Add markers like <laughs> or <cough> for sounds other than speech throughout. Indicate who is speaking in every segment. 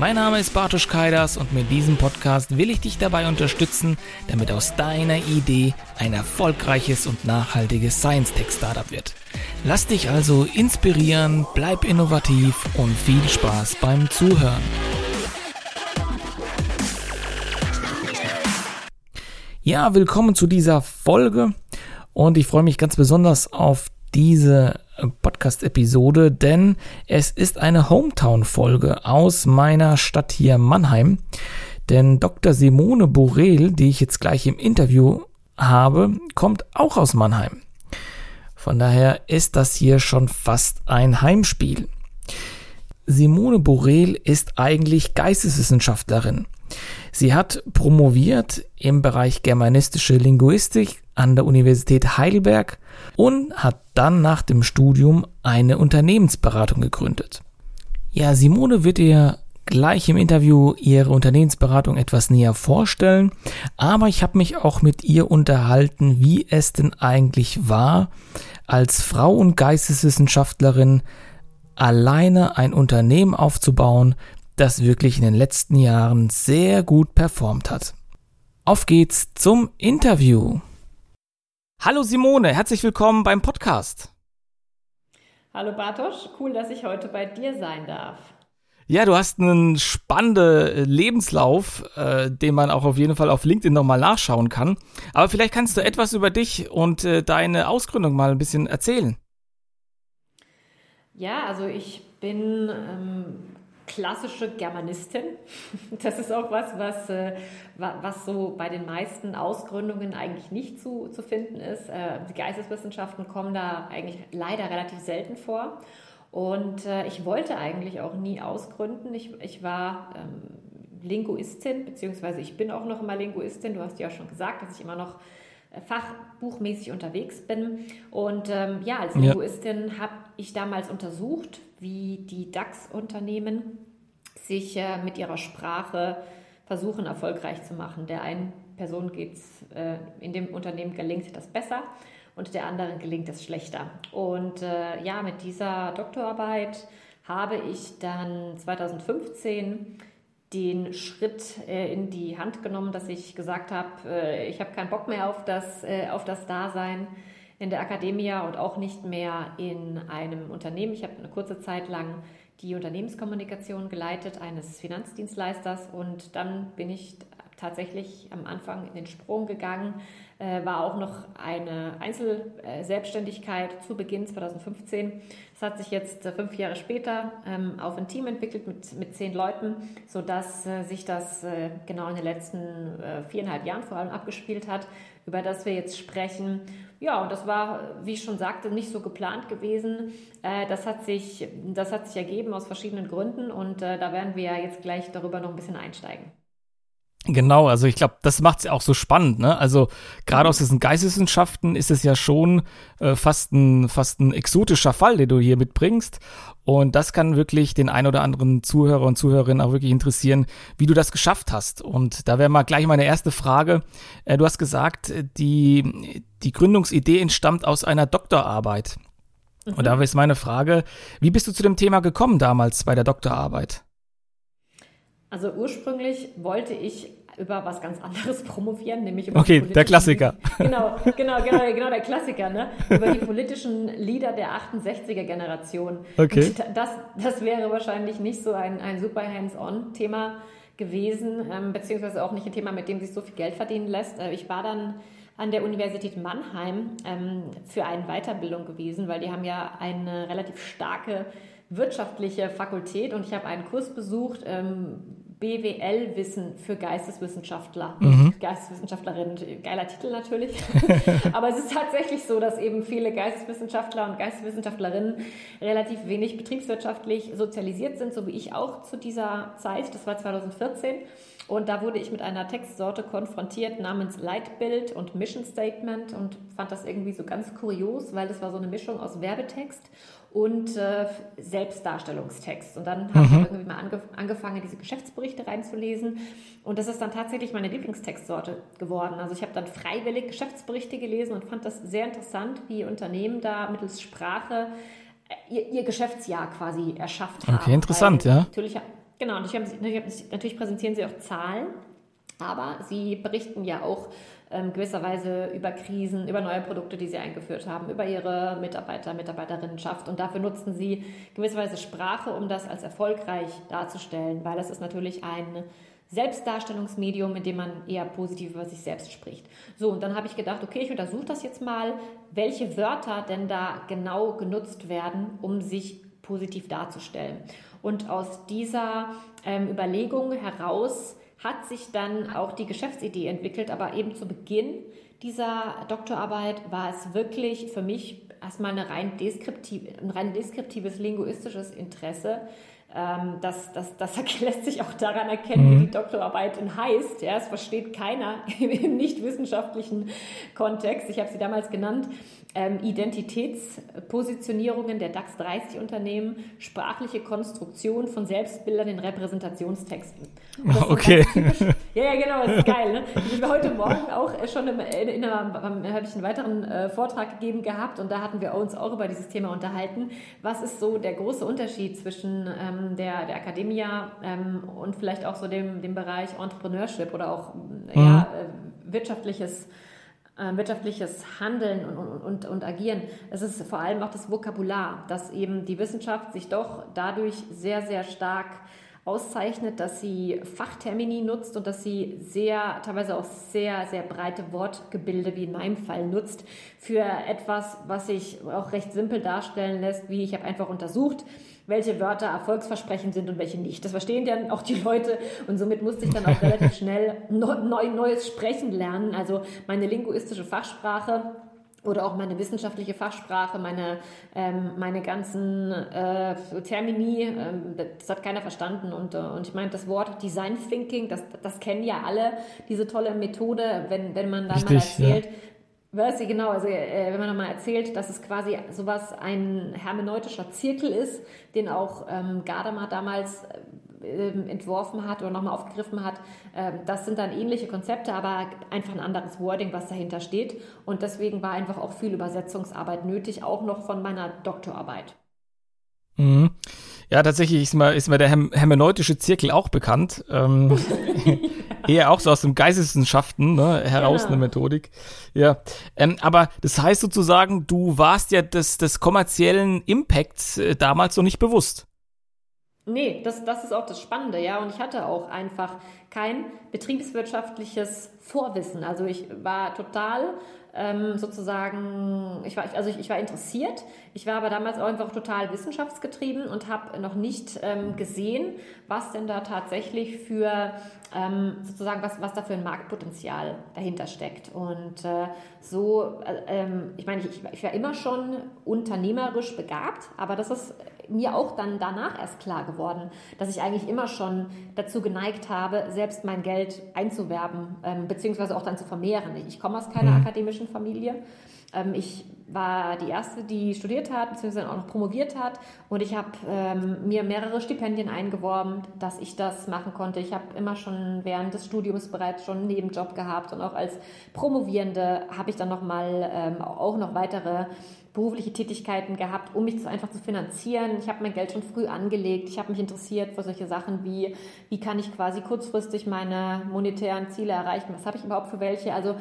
Speaker 1: Mein Name ist Bartosz Kaidas und mit diesem Podcast will ich dich dabei unterstützen, damit aus deiner Idee ein erfolgreiches und nachhaltiges Science-Tech-Startup wird. Lass dich also inspirieren, bleib innovativ und viel Spaß beim Zuhören. Ja, willkommen zu dieser Folge und ich freue mich ganz besonders auf diese Podcast-Episode, denn es ist eine Hometown-Folge aus meiner Stadt hier Mannheim. Denn Dr. Simone Borel, die ich jetzt gleich im Interview habe, kommt auch aus Mannheim. Von daher ist das hier schon fast ein Heimspiel. Simone Borel ist eigentlich Geisteswissenschaftlerin. Sie hat promoviert im Bereich germanistische Linguistik an der Universität Heidelberg und hat dann nach dem Studium eine Unternehmensberatung gegründet. Ja, Simone wird ihr gleich im Interview ihre Unternehmensberatung etwas näher vorstellen, aber ich habe mich auch mit ihr unterhalten, wie es denn eigentlich war, als Frau und Geisteswissenschaftlerin alleine ein Unternehmen aufzubauen, das wirklich in den letzten Jahren sehr gut performt hat. Auf geht's zum Interview. Hallo Simone, herzlich willkommen beim Podcast.
Speaker 2: Hallo Bartosz, cool, dass ich heute bei dir sein darf.
Speaker 1: Ja, du hast einen spannenden Lebenslauf, äh, den man auch auf jeden Fall auf LinkedIn nochmal nachschauen kann. Aber vielleicht kannst du etwas über dich und äh, deine Ausgründung mal ein bisschen erzählen.
Speaker 2: Ja, also ich bin ähm, klassische Germanistin. <laughs> Das ist auch was, was, äh, was so bei den meisten Ausgründungen eigentlich nicht zu, zu finden ist. Äh, die Geisteswissenschaften kommen da eigentlich leider relativ selten vor. Und äh, ich wollte eigentlich auch nie ausgründen. Ich, ich war ähm, Linguistin, beziehungsweise ich bin auch noch immer Linguistin. Du hast ja schon gesagt, dass ich immer noch fachbuchmäßig unterwegs bin. Und ähm, ja, als Linguistin ja. habe ich damals untersucht, wie die DAX-Unternehmen sich äh, mit ihrer Sprache versuchen, erfolgreich zu machen. Der einen Person geht es äh, in dem Unternehmen gelingt das besser und der anderen gelingt es schlechter. Und äh, ja, mit dieser Doktorarbeit habe ich dann 2015 den Schritt äh, in die Hand genommen, dass ich gesagt habe, äh, ich habe keinen Bock mehr auf das, äh, auf das Dasein in der Akademie und auch nicht mehr in einem Unternehmen. Ich habe eine kurze Zeit lang die Unternehmenskommunikation geleitet eines Finanzdienstleisters und dann bin ich tatsächlich am Anfang in den Sprung gegangen, äh, war auch noch eine Einzelselbstständigkeit zu Beginn 2015. Das hat sich jetzt äh, fünf Jahre später ähm, auf ein Team entwickelt mit, mit zehn Leuten, sodass äh, sich das äh, genau in den letzten äh, viereinhalb Jahren vor allem abgespielt hat, über das wir jetzt sprechen. Ja, und das war, wie ich schon sagte, nicht so geplant gewesen. Äh, das, hat sich, das hat sich ergeben aus verschiedenen Gründen und da werden wir jetzt gleich darüber noch ein bisschen einsteigen.
Speaker 1: Genau, also ich glaube, das macht es auch so spannend, ne? Also gerade aus diesen Geisteswissenschaften ist es ja schon äh, fast, ein, fast ein exotischer Fall, den du hier mitbringst. Und das kann wirklich den ein oder anderen Zuhörer und Zuhörerinnen auch wirklich interessieren, wie du das geschafft hast. Und da wäre mal gleich meine erste Frage. Äh, du hast gesagt, die, die Gründungsidee entstammt aus einer Doktorarbeit. Mhm. Und da ist meine Frage, wie bist du zu dem Thema gekommen damals bei der Doktorarbeit?
Speaker 2: Also ursprünglich wollte ich über was ganz anderes <laughs> promovieren, nämlich über
Speaker 1: Okay, der Klassiker. <laughs>
Speaker 2: Genau, genau, genau, genau der Klassiker, ne? Über die politischen Lieder der 68er Generation.
Speaker 1: Okay.
Speaker 2: das, das wäre wahrscheinlich nicht so ein, ein super hands-on-Thema gewesen, ähm, beziehungsweise auch nicht ein Thema, mit dem sich so viel Geld verdienen lässt. Äh, ich war dann an der Universität Mannheim ähm, für eine Weiterbildung gewesen, weil die haben ja eine relativ starke wirtschaftliche Fakultät und ich habe einen Kurs besucht, ähm, BWL-Wissen für Geisteswissenschaftler, mhm. Geisteswissenschaftlerinnen. Geiler Titel natürlich. <laughs> Aber es ist tatsächlich so, dass eben viele Geisteswissenschaftler und Geisteswissenschaftlerinnen relativ wenig betriebswirtschaftlich sozialisiert sind, so wie ich auch zu dieser Zeit. Das war 2014. Und da wurde ich mit einer Textsorte konfrontiert namens Leitbild und Mission Statement und fand das irgendwie so ganz kurios, weil das war so eine Mischung aus Werbetext und äh, Selbstdarstellungstext. Und dann habe mhm. ich irgendwie mal ange angefangen, diese Geschäftsberichte reinzulesen. Und das ist dann tatsächlich meine Lieblingstextsorte geworden. Also ich habe dann freiwillig Geschäftsberichte gelesen und fand das sehr interessant, wie Unternehmen da mittels Sprache äh, ihr, ihr Geschäftsjahr quasi erschafft haben.
Speaker 1: Okay, interessant, Weil, ja.
Speaker 2: Natürlich, genau, und ich hab, natürlich präsentieren sie auch Zahlen, aber sie berichten ja auch ähm, gewisserweise über Krisen, über neue Produkte, die sie eingeführt haben, über ihre Mitarbeiter, Mitarbeiterinnenschaft. Und dafür nutzen sie gewisserweise Sprache, um das als erfolgreich darzustellen, weil es ist natürlich ein Selbstdarstellungsmedium, in dem man eher positiv über sich selbst spricht. So, und dann habe ich gedacht, okay, ich untersuche das jetzt mal, welche Wörter denn da genau genutzt werden, um sich positiv darzustellen. Und aus dieser ähm, Überlegung heraus hat sich dann auch die Geschäftsidee entwickelt, aber eben zu Beginn dieser Doktorarbeit war es wirklich für mich erstmal eine rein ein rein deskriptives linguistisches Interesse, ähm, das, das, das <laughs> lässt sich auch daran erkennen, mhm. wie die Doktorarbeit heißt. Ja, es versteht keiner <laughs> im nicht wissenschaftlichen Kontext. Ich habe sie damals genannt. Ähm, Identitätspositionierungen der DAX 30 Unternehmen, sprachliche Konstruktion von Selbstbildern in Repräsentationstexten.
Speaker 1: Okay. <laughs>
Speaker 2: ja, ja, genau, das ist geil. Ne? Ich habe heute Morgen auch schon in, in einer, habe ich einen weiteren äh, Vortrag gegeben gehabt und da hatten wir uns auch über dieses Thema unterhalten. Was ist so der große Unterschied zwischen ähm, ähm, der, der Academia ähm, und vielleicht auch so dem, dem Bereich Entrepreneurship oder auch mhm. ja, äh, wirtschaftliches, äh, wirtschaftliches Handeln und, und, und, und Agieren. Es ist vor allem auch das Vokabular, dass eben die Wissenschaft sich doch dadurch sehr, sehr stark auszeichnet, dass sie Fachtermini nutzt und dass sie sehr, teilweise auch sehr, sehr breite Wortgebilde, wie in meinem Fall, nutzt für etwas, was sich auch recht simpel darstellen lässt, wie ich habe einfach untersucht, welche Wörter erfolgsversprechend sind und welche nicht. Das verstehen dann auch die Leute und somit musste ich dann auch relativ <laughs> schnell neu, neues Sprechen lernen. Also meine linguistische Fachsprache oder auch meine wissenschaftliche Fachsprache, meine, ähm, meine ganzen äh, Termini, ähm, das hat keiner verstanden. Und, äh, und ich meine, das Wort Design Thinking, das, das kennen ja alle, diese tolle Methode, wenn, wenn man dann Richtig, mal erzählt, ja Ich genau, also äh, wenn man nochmal erzählt, dass es quasi sowas ein hermeneutischer Zirkel ist, den auch ähm, Gadamer damals äh, entworfen hat oder nochmal aufgegriffen hat, äh, das sind dann ähnliche Konzepte, aber einfach ein anderes Wording, was dahinter steht. Und deswegen war einfach auch viel Übersetzungsarbeit nötig, auch noch von meiner Doktorarbeit.
Speaker 1: Mhm. Ja, tatsächlich ist mir, ist mir der hermeneutische Zirkel auch bekannt. Ähm, <laughs> eher auch so aus den Geisteswissenschaften ne, heraus genau. eine Methodik. Ja, ähm, aber das heißt sozusagen, du warst ja des, des kommerziellen Impacts äh, damals noch nicht bewusst.
Speaker 2: Nee, das, das ist auch das Spannende, ja. Und ich hatte auch einfach kein betriebswirtschaftliches Vorwissen. Also ich war total ähm, sozusagen, ich war, also ich, ich, war interessiert, ich war aber damals auch einfach total wissenschaftsgetrieben und habe noch nicht ähm, gesehen, was denn da tatsächlich für ähm, sozusagen, was, was da für ein Marktpotenzial dahinter steckt. Und äh, so, äh, ähm, ich meine, ich, ich war immer schon unternehmerisch begabt, aber das ist mir auch dann danach erst klar geworden, dass ich eigentlich immer schon dazu geneigt habe, selbst mein Geld einzuwerben, ähm, beziehungsweise auch dann zu vermehren. Ich, ich komme aus keiner mhm. akademischen Familie. Ähm, ich war die erste, die studiert hat, beziehungsweise auch noch promoviert hat. Und ich habe ähm, mir mehrere Stipendien eingeworben, dass ich das machen konnte. Ich habe immer schon während des Studiums bereits schon einen Nebenjob gehabt und auch als Promovierende habe ich dann noch mal ähm, auch noch weitere berufliche Tätigkeiten gehabt, um mich das einfach zu finanzieren. Ich habe mein Geld schon früh angelegt. Ich habe mich interessiert für solche Sachen wie, wie kann ich quasi kurzfristig meine monetären Ziele erreichen? Was habe ich überhaupt für welche? Also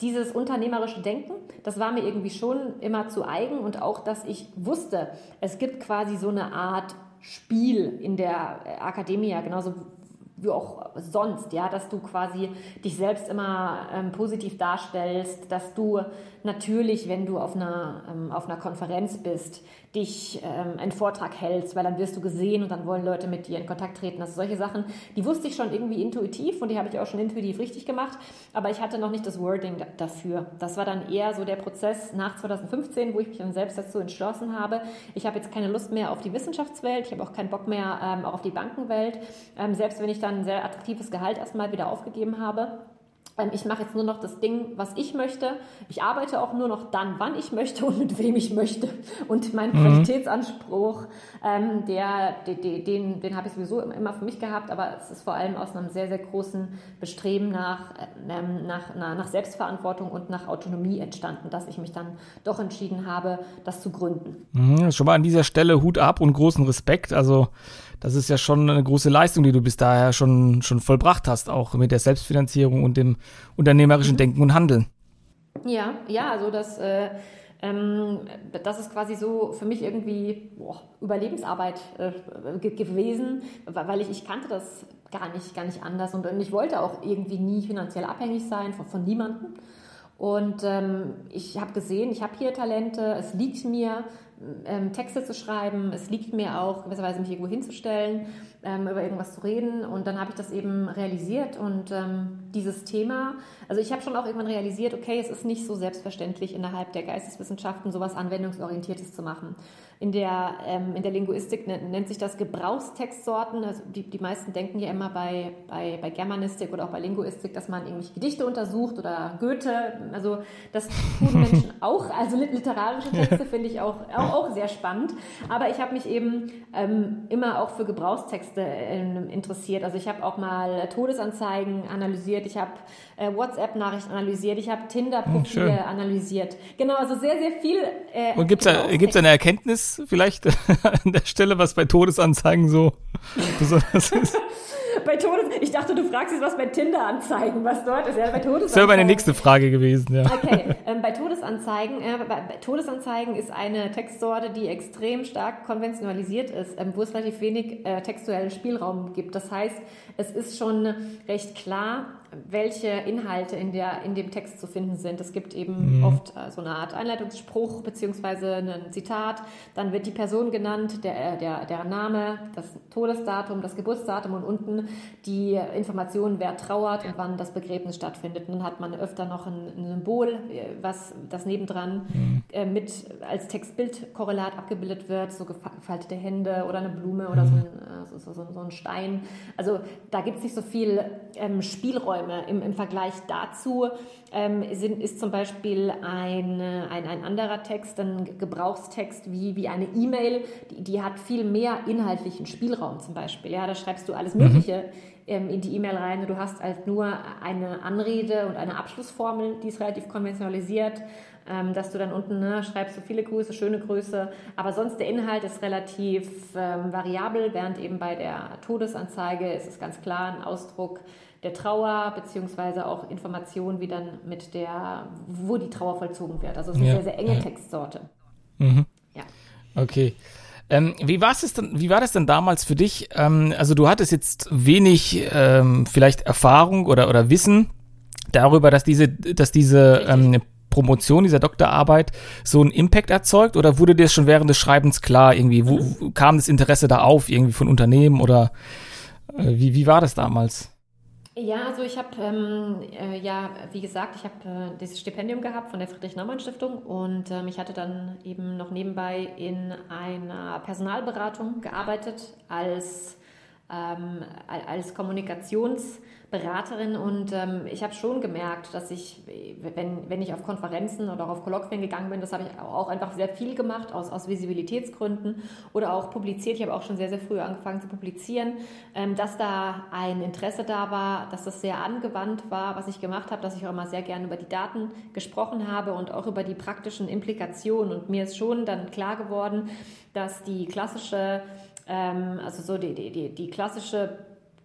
Speaker 2: dieses unternehmerische Denken, das war mir irgendwie schon immer zu eigen und auch, dass ich wusste, es gibt quasi so eine Art Spiel in der Akademie, genauso wie auch sonst, ja, dass du quasi dich selbst immer ähm, positiv darstellst, dass du natürlich, wenn du auf einer, ähm, auf einer Konferenz bist, dich ähm, einen Vortrag hältst, weil dann wirst du gesehen und dann wollen Leute mit dir in Kontakt treten. Also solche Sachen, die wusste ich schon irgendwie intuitiv und die habe ich auch schon intuitiv richtig gemacht, aber ich hatte noch nicht das Wording dafür. Das war dann eher so der Prozess nach 2015, wo ich mich dann selbst dazu entschlossen habe. Ich habe jetzt keine Lust mehr auf die Wissenschaftswelt, ich habe auch keinen Bock mehr ähm, auf die Bankenwelt, ähm, selbst wenn ich dann ein sehr attraktives Gehalt erstmal wieder aufgegeben habe ich mache jetzt nur noch das Ding, was ich möchte. Ich arbeite auch nur noch dann, wann ich möchte und mit wem ich möchte. Und mein mhm. Qualitätsanspruch, ähm, der, den, den, den habe ich sowieso immer für mich gehabt, aber es ist vor allem aus einem sehr, sehr großen Bestreben nach, ähm, nach, nach Selbstverantwortung und nach Autonomie entstanden, dass ich mich dann doch entschieden habe, das zu gründen.
Speaker 1: Mhm, schon mal an dieser Stelle Hut ab und großen Respekt. Also das ist ja schon eine große Leistung, die du bis daher schon, schon vollbracht hast, auch mit der Selbstfinanzierung und dem unternehmerischen mhm. Denken und Handeln.
Speaker 2: Ja, ja, also das, äh, ähm, das ist quasi so für mich irgendwie boah, Überlebensarbeit äh, gewesen, weil ich, ich kannte das gar nicht, gar nicht anders und, und ich wollte auch irgendwie nie finanziell abhängig sein von, von niemandem. Und ähm, ich habe gesehen, ich habe hier Talente, es liegt mir, ähm, Texte zu schreiben. Es liegt mir auch gewisserweise mich irgendwo hinzustellen, ähm, über irgendwas zu reden. Und dann habe ich das eben realisiert und ähm, dieses Thema, also ich habe schon auch irgendwann realisiert, okay, es ist nicht so selbstverständlich innerhalb der Geisteswissenschaften sowas anwendungsorientiertes zu machen. In der, ähm, in der Linguistik nennt sich das Gebrauchstextsorten. Also die, die meisten denken ja immer bei, bei, bei Germanistik oder auch bei Linguistik, dass man irgendwelche Gedichte untersucht oder Goethe. Also das tun <laughs> Menschen auch. Also literarische Texte finde ich auch, auch auch sehr spannend. Aber ich habe mich eben ähm, immer auch für Gebrauchstexte äh, interessiert. Also ich habe auch mal Todesanzeigen analysiert, ich habe äh, WhatsApp-Nachrichten analysiert, ich habe Tinder-Profile hm, analysiert. Genau, also sehr, sehr viel.
Speaker 1: Äh, Und gibt es eine Erkenntnis vielleicht <laughs> an der Stelle, was bei Todesanzeigen so <laughs> besonders ist? <laughs> <laughs>
Speaker 2: bei Todes ich dachte, du fragst jetzt was bei Tinder-Anzeigen, was dort ist. Ja, bei Todesanzeigen.
Speaker 1: Das wäre meine nächste Frage gewesen, ja.
Speaker 2: Okay, <laughs> ähm, bei Todesanzeigen, äh, bei, bei, Todesanzeigen ist eine Textsorte, die extrem stark konventionalisiert ist, ähm, wo es relativ wenig äh, textuellen Spielraum gibt. Das heißt, es ist schon recht klar, welche Inhalte in, der, in dem Text zu finden sind. Es gibt eben mhm. oft äh, so eine Art Einleitungsspruch beziehungsweise ein Zitat. Dann wird die Person genannt, der, der, der Name, das Todesdatum, das Geburtsdatum und unten die Information, wer trauert und wann das Begräbnis stattfindet. Und dann hat man öfter noch ein, ein Symbol, äh, was das nebendran mhm. äh, mit als Textbildkorrelat abgebildet wird, so gefaltete Hände oder eine Blume oder mhm. so, ein, äh, so, so, so, ein Stein. Also da gibt es nicht so viel ähm, Spielräume Zeiträume. Im, im Vergleich dazu ähm, sind, ist zum Beispiel ein, ein, ein anderer Text, ein Gebrauchstext wie, wie eine E-Mail, die, die hat viel mehr inhaltlichen Spielraum zum Beispiel. Ja, da schreibst du alles mhm. Mögliche. Mhm in die E-Mail rein. Du hast halt nur eine Anrede und eine Abschlussformel, die ist relativ konventionalisiert, ähm, dass du dann unten ne, schreibst so viele Grüße, schöne Grüße. Aber sonst der Inhalt ist relativ ähm, variabel, während eben bei der Todesanzeige ist es ganz klar ein Ausdruck der Trauer, beziehungsweise auch Informationen, wie dann mit der, wo die Trauer vollzogen wird. Also es ist eine ja. sehr, sehr enge Textsorte.
Speaker 1: Mhm. Ja. Okay. Ähm, wie, es denn, wie war das denn damals für dich? Ähm, also du hattest jetzt wenig ähm, vielleicht Erfahrung oder, oder Wissen darüber, dass diese, dass diese ähm, Promotion, dieser Doktorarbeit so einen Impact erzeugt oder wurde dir schon während des Schreibens klar irgendwie, wo, wo kam das Interesse da auf, irgendwie von Unternehmen oder äh, wie, wie war das damals?
Speaker 2: Ja, also ich habe ähm, äh, ja, wie gesagt, ich habe äh, dieses Stipendium gehabt von der Friedrich-Naumann-Stiftung und ähm, ich hatte dann eben noch nebenbei in einer Personalberatung gearbeitet als, ähm, als Kommunikations- Beraterin und ähm, ich habe schon gemerkt, dass ich, wenn, wenn ich auf Konferenzen oder auch auf Kolloquien gegangen bin, das habe ich auch einfach sehr viel gemacht aus, aus Visibilitätsgründen oder auch publiziert. Ich habe auch schon sehr, sehr früh angefangen zu publizieren, ähm, dass da ein Interesse da war, dass das sehr angewandt war, was ich gemacht habe, dass ich auch immer sehr gerne über die Daten gesprochen habe und auch über die praktischen Implikationen. Und mir ist schon dann klar geworden, dass die klassische, ähm, also so die, die, die klassische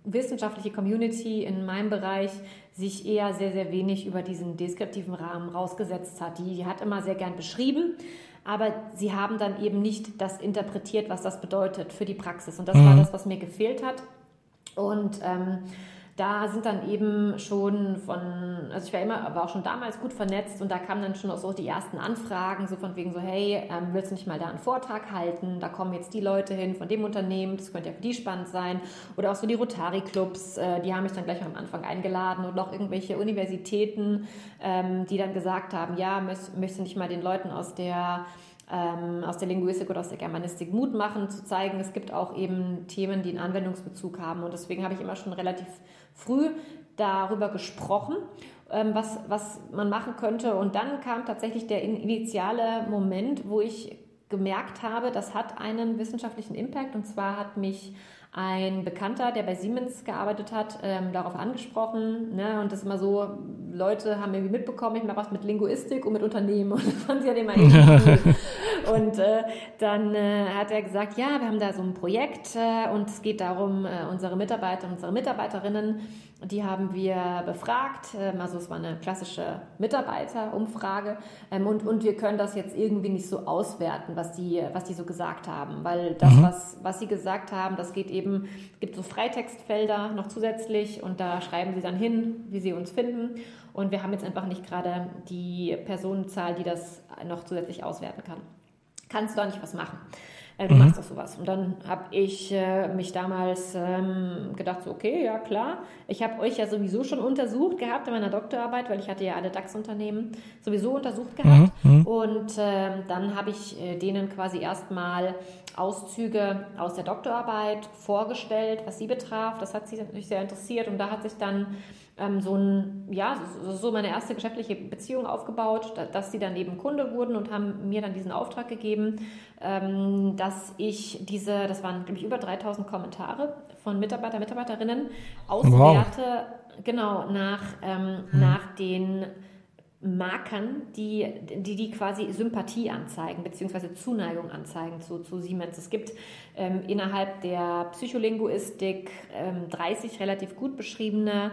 Speaker 2: wissenschaftliche Community in meinem Bereich sich eher sehr, sehr wenig über diesen deskriptiven Rahmen rausgesetzt hat. Die, die hat immer sehr gern beschrieben, aber sie haben dann eben nicht das interpretiert, was das bedeutet für die Praxis. Und das mhm. war das, was mir gefehlt hat. Und ähm, da sind dann eben schon von, also ich war immer, war auch schon damals gut vernetzt und da kamen dann schon auch so die ersten Anfragen, so von wegen so, hey, ähm, willst du nicht mal da einen Vortrag halten? Da kommen jetzt die Leute hin von dem Unternehmen, das könnte ja für die spannend sein. Oder auch so die Rotary-Clubs, äh, die haben mich dann gleich am Anfang eingeladen und auch irgendwelche Universitäten, ähm, die dann gesagt haben, ja, möchtest du nicht mal den Leuten aus der ähm, aus der Linguistik oder aus der Germanistik Mut machen, zu zeigen, es gibt auch eben Themen, die einen Anwendungsbezug haben. Und deswegen habe ich immer schon relativ früh darüber gesprochen, ähm, was, was man machen könnte. Und dann kam tatsächlich der initiale Moment, wo ich gemerkt habe, das hat einen wissenschaftlichen Impact. Und zwar hat mich ein Bekannter, der bei Siemens gearbeitet hat, ähm, darauf angesprochen. Ne? Und das ist immer so, Leute haben irgendwie mitbekommen, ich mache was mit Linguistik und mit Unternehmen. <laughs> Und das fand sie ja immer <laughs> irgendwie <laughs> Und äh, dann äh, hat er gesagt, ja, wir haben da so ein Projekt äh, und es geht darum, äh, unsere Mitarbeiter und unsere Mitarbeiterinnen die haben wir befragt. Ähm, also es war eine klassische Mitarbeiterumfrage. Ähm, und, und wir können das jetzt irgendwie nicht so auswerten, was die, was die so gesagt haben. Weil das, mhm. was, was sie gesagt haben, das geht eben, gibt so Freitextfelder noch zusätzlich und da schreiben sie dann hin, wie sie uns finden. Und wir haben jetzt einfach nicht gerade die Personenzahl, die das noch zusätzlich auswerten kann. Kannst du da nicht was machen? äh, du mhm. machst doch sowas. Und dann habe ich äh, mich damals ähm, gedacht, so, okay, ja klar, ich habe euch ja sowieso schon untersucht gehabt in meiner Doktorarbeit, weil ich hatte ja alle DAX-Unternehmen sowieso untersucht gehabt. Mhm. mhm. Und äh, dann habe ich denen quasi erstmal Auszüge aus der Doktorarbeit vorgestellt, was sie betraf. Das hat sie natürlich sehr interessiert und da hat sich dann ähm, so ein, ja, so meine erste geschäftliche Beziehung aufgebaut, dass sie dann eben Kunde wurden und haben mir dann diesen Auftrag gegeben, ähm, dass ich diese, das waren nämlich über 3000 Kommentare von Mitarbeiter, Mitarbeiterinnen, auswerte, wow. genau, nach, ähm, hm. nach den Markern, die, die, die quasi Sympathie anzeigen, beziehungsweise Zuneigung anzeigen zu, zu Siemens. Es gibt ähm, innerhalb der Psycholinguistik ähm, 30 relativ gut beschriebene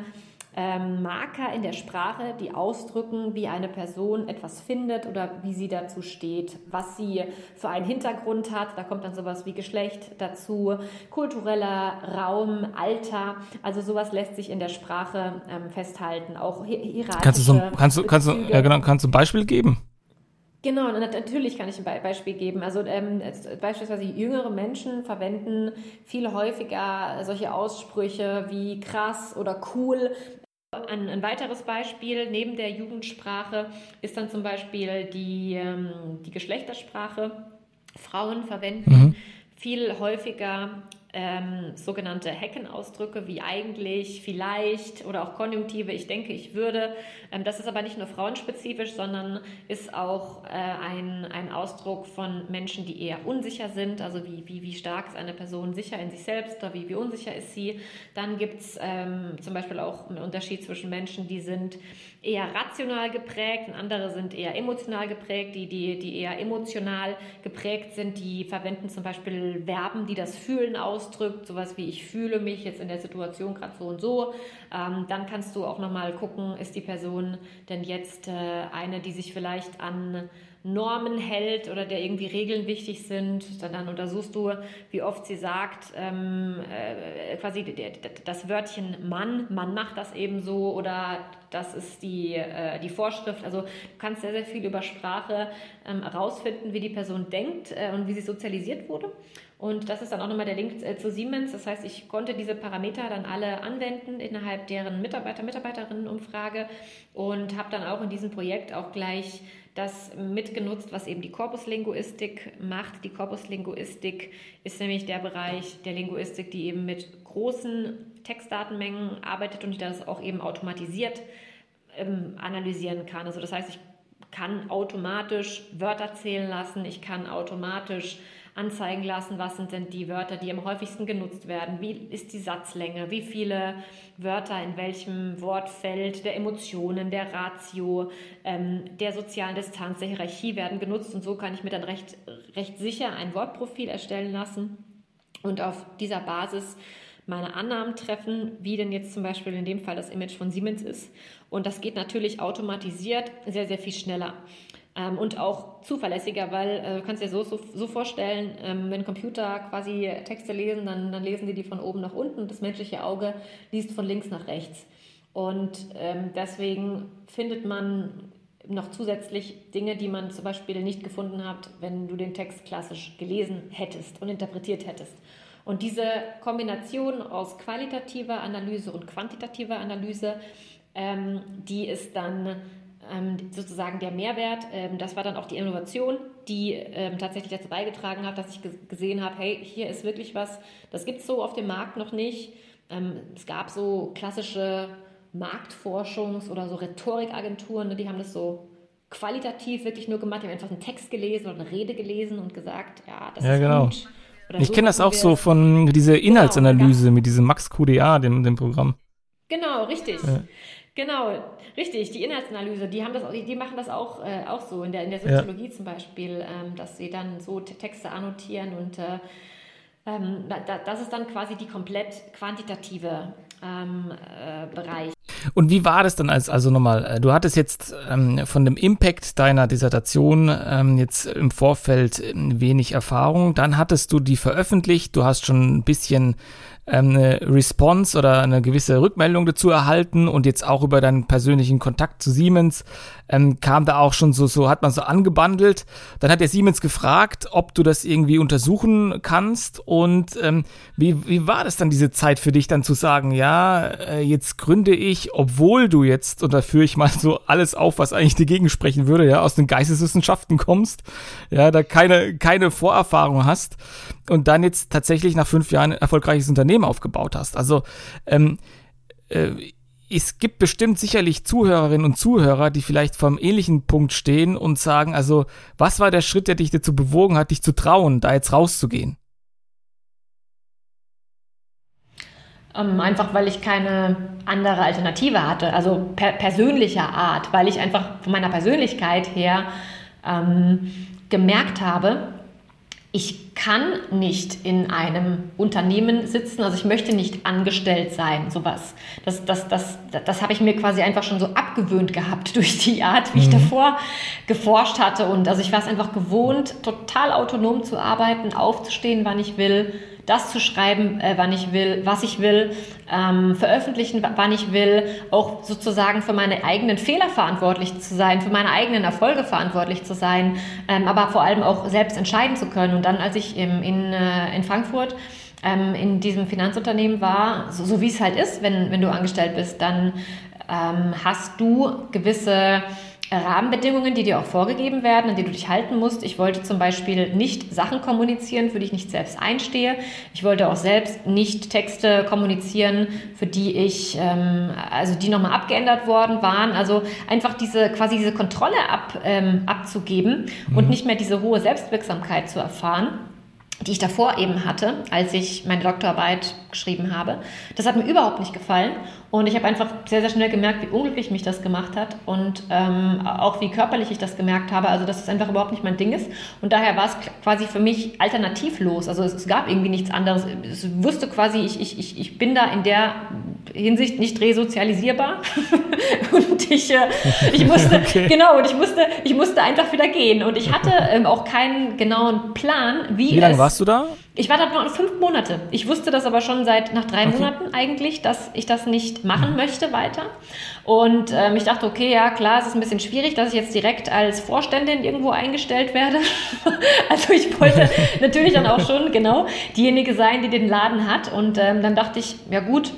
Speaker 2: ähm, Marker in der Sprache, die ausdrücken, wie eine Person etwas findet oder wie sie dazu steht, was sie für einen Hintergrund hat. Da kommt dann sowas wie Geschlecht dazu, kultureller Raum, Alter. Also sowas lässt sich in der Sprache ähm, festhalten. Auch hierarchische
Speaker 1: kannst du, so, kannst du, kannst du, ja genau, kannst du ein Beispiel geben?
Speaker 2: Genau, natürlich kann ich ein Beispiel geben. Also ähm, beispielsweise jüngere Menschen verwenden viel häufiger solche Aussprüche wie krass oder cool ein, ein, weiteres Beispiel neben der Jugendsprache ist dann zum Beispiel die, ähm, die Geschlechtersprache. Frauen verwenden mhm. viel häufiger ähm, sogenannte Heckenausdrücke wie eigentlich, vielleicht oder auch Konjunktive, ich denke, ich würde. Ähm, das ist aber nicht nur frauenspezifisch, sondern ist auch äh, ein, ein Ausdruck von Menschen, die eher unsicher sind, also wie, wie, wie stark ist eine Person sicher in sich selbst oder wie, wie unsicher ist sie. Dann gibt es ähm, zum Beispiel auch einen Unterschied zwischen Menschen, die sind eher rational geprägt und andere sind eher emotional geprägt. Die, die, die eher emotional geprägt sind, die verwenden zum Beispiel Verben, die das Fühlen ausdrückt, sowas wie ich fühle mich jetzt in der Situation gerade so und so. Ähm, dann kannst du auch nochmal gucken, ist die Person denn jetzt äh, eine, die sich vielleicht an Normen hält oder der irgendwie Regeln wichtig sind. Dann, dann untersuchst du, wie oft sie sagt, ähm, äh, quasi das Wörtchen Mann, Mann macht das eben so oder das ist die, äh, die Vorschrift. Also du kannst sehr, sehr viel über Sprache ähm, herausfinden, wie die Person denkt äh, und wie sie sozialisiert wurde. Und das ist dann auch nochmal der Link äh, zu Siemens. Das heißt, ich konnte diese Parameter dann alle anwenden innerhalb deren Mitarbeiter, Mitarbeiterinnenumfrage und habe dann auch in diesem Projekt auch gleich das mitgenutzt, was eben die Korpuslinguistik macht. Die Korpuslinguistik ist nämlich der Bereich der Linguistik, die eben mit großen Textdatenmengen arbeitet und die das auch eben automatisiert ähm, analysieren kann. Also das heißt, ich kann automatisch Wörter zählen lassen, ich kann automatisch anzeigen lassen, was sind denn die Wörter, die am häufigsten genutzt werden, wie ist die Satzlänge, wie viele Wörter in welchem Wortfeld der Emotionen, der Ratio, ähm, der sozialen Distanz, der Hierarchie werden genutzt und so kann ich mir dann recht, recht sicher ein Wortprofil erstellen lassen und auf dieser Basis meine Annahmen treffen, wie denn jetzt zum Beispiel in dem Fall das Image von Siemens ist. Und das geht natürlich automatisiert sehr, sehr viel schneller. Ähm, und auch zuverlässiger, weil äh, du kannst dir so, so, so vorstellen, ähm, wenn Computer quasi Texte lesen, dann, dann lesen die die von oben nach unten das menschliche Auge liest von links nach rechts. Und ähm, deswegen findet man noch zusätzlich Dinge, die man zum Beispiel nicht gefunden hat, wenn du den Text klassisch gelesen hättest und interpretiert hättest. Und diese Kombination aus qualitativer Analyse und quantitativer Analyse, ähm, die ist dann sozusagen der Mehrwert. Ähm, das war dann auch die Innovation, die ähm, tatsächlich dazu beigetragen hat, dass ich gesehen habe, hey, hier ist wirklich was, das gibt es so auf dem Markt noch nicht. Ähm, es gab so klassische Marktforschungs- oder so Rhetorikagenturen, ne, die haben das so qualitativ wirklich nur gemacht. Die haben einfach einen Text gelesen oder eine Rede gelesen und gesagt, ja, das
Speaker 1: ja,
Speaker 2: ist
Speaker 1: genau.
Speaker 2: gut.
Speaker 1: Oder ich so kenne das auch so von dieser genau, Inhaltsanalyse genau, mit diesem Max QDA, dem, dem Programm.
Speaker 2: Genau, richtig. Ja. Genau, richtig. Die Inhaltsanalyse, die haben das, die machen das auch, äh, auch so in der, in der Soziologie ja. zum Beispiel, ähm, dass sie dann so Texte annotieren und äh, ähm, da, das ist dann quasi die komplett quantitative ähm, äh, Bereich.
Speaker 1: Und wie war das dann als, also nochmal, äh, du hattest jetzt ähm, von dem Impact deiner Dissertation ähm, jetzt im Vorfeld ähm, wenig Erfahrung, dann hattest du die veröffentlicht, du hast schon ein bisschen eine Response oder eine gewisse Rückmeldung dazu erhalten und jetzt auch über deinen persönlichen Kontakt zu Siemens ähm, kam da auch schon so, so hat man so angebandelt. Dann hat der Siemens gefragt, ob du das irgendwie untersuchen kannst und ähm, wie, wie war das dann diese Zeit für dich dann zu sagen, ja, äh, jetzt gründe ich, obwohl du jetzt, und da führe ich mal so alles auf, was eigentlich dagegen sprechen würde, ja, aus den Geisteswissenschaften kommst, ja, da keine, keine Vorerfahrung hast und dann jetzt tatsächlich nach fünf Jahren ein erfolgreiches Unternehmen aufgebaut hast. Also ähm, äh, es gibt bestimmt sicherlich Zuhörerinnen und Zuhörer, die vielleicht vom ähnlichen Punkt stehen und sagen, also was war der Schritt, der dich dazu bewogen hat, dich zu trauen, da jetzt rauszugehen?
Speaker 2: Ähm, einfach weil ich keine andere Alternative hatte, also per persönlicher Art, weil ich einfach von meiner Persönlichkeit her ähm, gemerkt habe, ich kann nicht in einem Unternehmen sitzen, also ich möchte nicht angestellt sein, sowas. Das, das, das, das, das habe ich mir quasi einfach schon so abgewöhnt gehabt <laughs> durch die Art, wie ich mhm. davor geforscht hatte. Und also ich war es einfach gewohnt, total autonom zu arbeiten, aufzustehen, wann ich will, das zu schreiben, äh, wann ich will, was ich will, ähm, veröffentlichen, wann ich will, auch sozusagen für meine eigenen Fehler verantwortlich zu sein, für meine eigenen Erfolge verantwortlich zu sein, ähm, aber vor allem auch selbst entscheiden zu können. Und dann, als ich im, in, äh, in Frankfurt ähm, in diesem Finanzunternehmen war, so, so wie es halt ist, wenn, wenn du angestellt bist, dann ähm, hast du gewisse Rahmenbedingungen, die dir auch vorgegeben werden, an die du dich halten musst. Ich wollte zum Beispiel nicht Sachen kommunizieren, für die ich nicht selbst einstehe. Ich wollte auch selbst nicht Texte kommunizieren, für die ich, ähm, also die nochmal abgeändert worden waren. Also einfach diese, quasi diese Kontrolle ab, ähm, abzugeben mhm. und nicht mehr diese hohe Selbstwirksamkeit zu erfahren die ich davor eben hatte, als ich meine Doktorarbeit geschrieben habe. Das hat mir überhaupt nicht gefallen. Und ich habe einfach sehr, sehr schnell gemerkt, wie unglücklich mich das gemacht hat und ähm, auch wie körperlich ich das gemerkt habe. Also, dass es einfach überhaupt nicht mein Ding ist. Und daher war es quasi für mich alternativlos. Also, es, es gab irgendwie nichts anderes. Ich wusste quasi, ich, ich, ich, ich bin da in der Hinsicht nicht resozialisierbar. <laughs> und ich, äh, ich musste, <laughs> okay. genau, und ich musste, ich musste einfach wieder gehen. Und ich hatte ähm, auch keinen genauen Plan, wie.
Speaker 1: Wie lange warst du da?
Speaker 2: Ich war da noch fünf Monate. Ich wusste das aber schon seit nach drei okay. Monaten eigentlich, dass ich das nicht machen möchte weiter. Und ähm, ich dachte, okay, ja klar, es ist ein bisschen schwierig, dass ich jetzt direkt als Vorständin irgendwo eingestellt werde. <laughs> also ich wollte <laughs> natürlich dann auch schon genau diejenige sein, die den Laden hat. Und ähm, dann dachte ich, ja gut,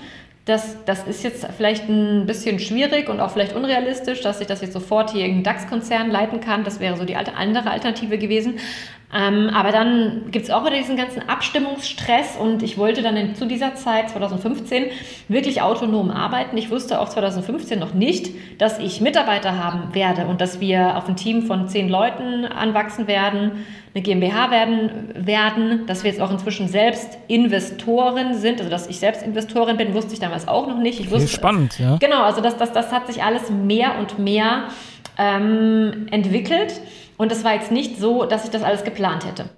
Speaker 2: das, das ist jetzt vielleicht ein bisschen schwierig und auch vielleicht unrealistisch, dass ich das jetzt sofort hier irgendein DAX-Konzern leiten kann. Das wäre so die alte, andere Alternative gewesen. Ähm, aber dann gibt es auch wieder diesen ganzen Abstimmungsstress und ich wollte dann in, zu dieser Zeit, 2015, wirklich autonom arbeiten. Ich wusste auch 2015 noch nicht, dass ich Mitarbeiter haben werde und dass wir auf ein Team von zehn Leuten anwachsen werden, eine GmbH werden, werden, dass wir jetzt auch inzwischen selbst Investoren sind, also dass ich selbst Investorin bin, wusste ich damals auch noch nicht. Ich wusste,
Speaker 1: spannend, ja.
Speaker 2: Genau, also das, das, das hat sich alles mehr und mehr ähm, entwickelt. Und es war jetzt nicht so, dass ich das alles geplant hätte.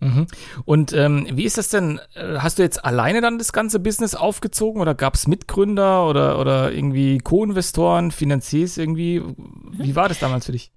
Speaker 1: Mhm. Und ähm, wie ist das denn? Äh, hast du jetzt alleine dann das ganze Business aufgezogen oder gab es Mitgründer oder, oder irgendwie Co-Investoren, Finanziers irgendwie? Wie war das damals für dich?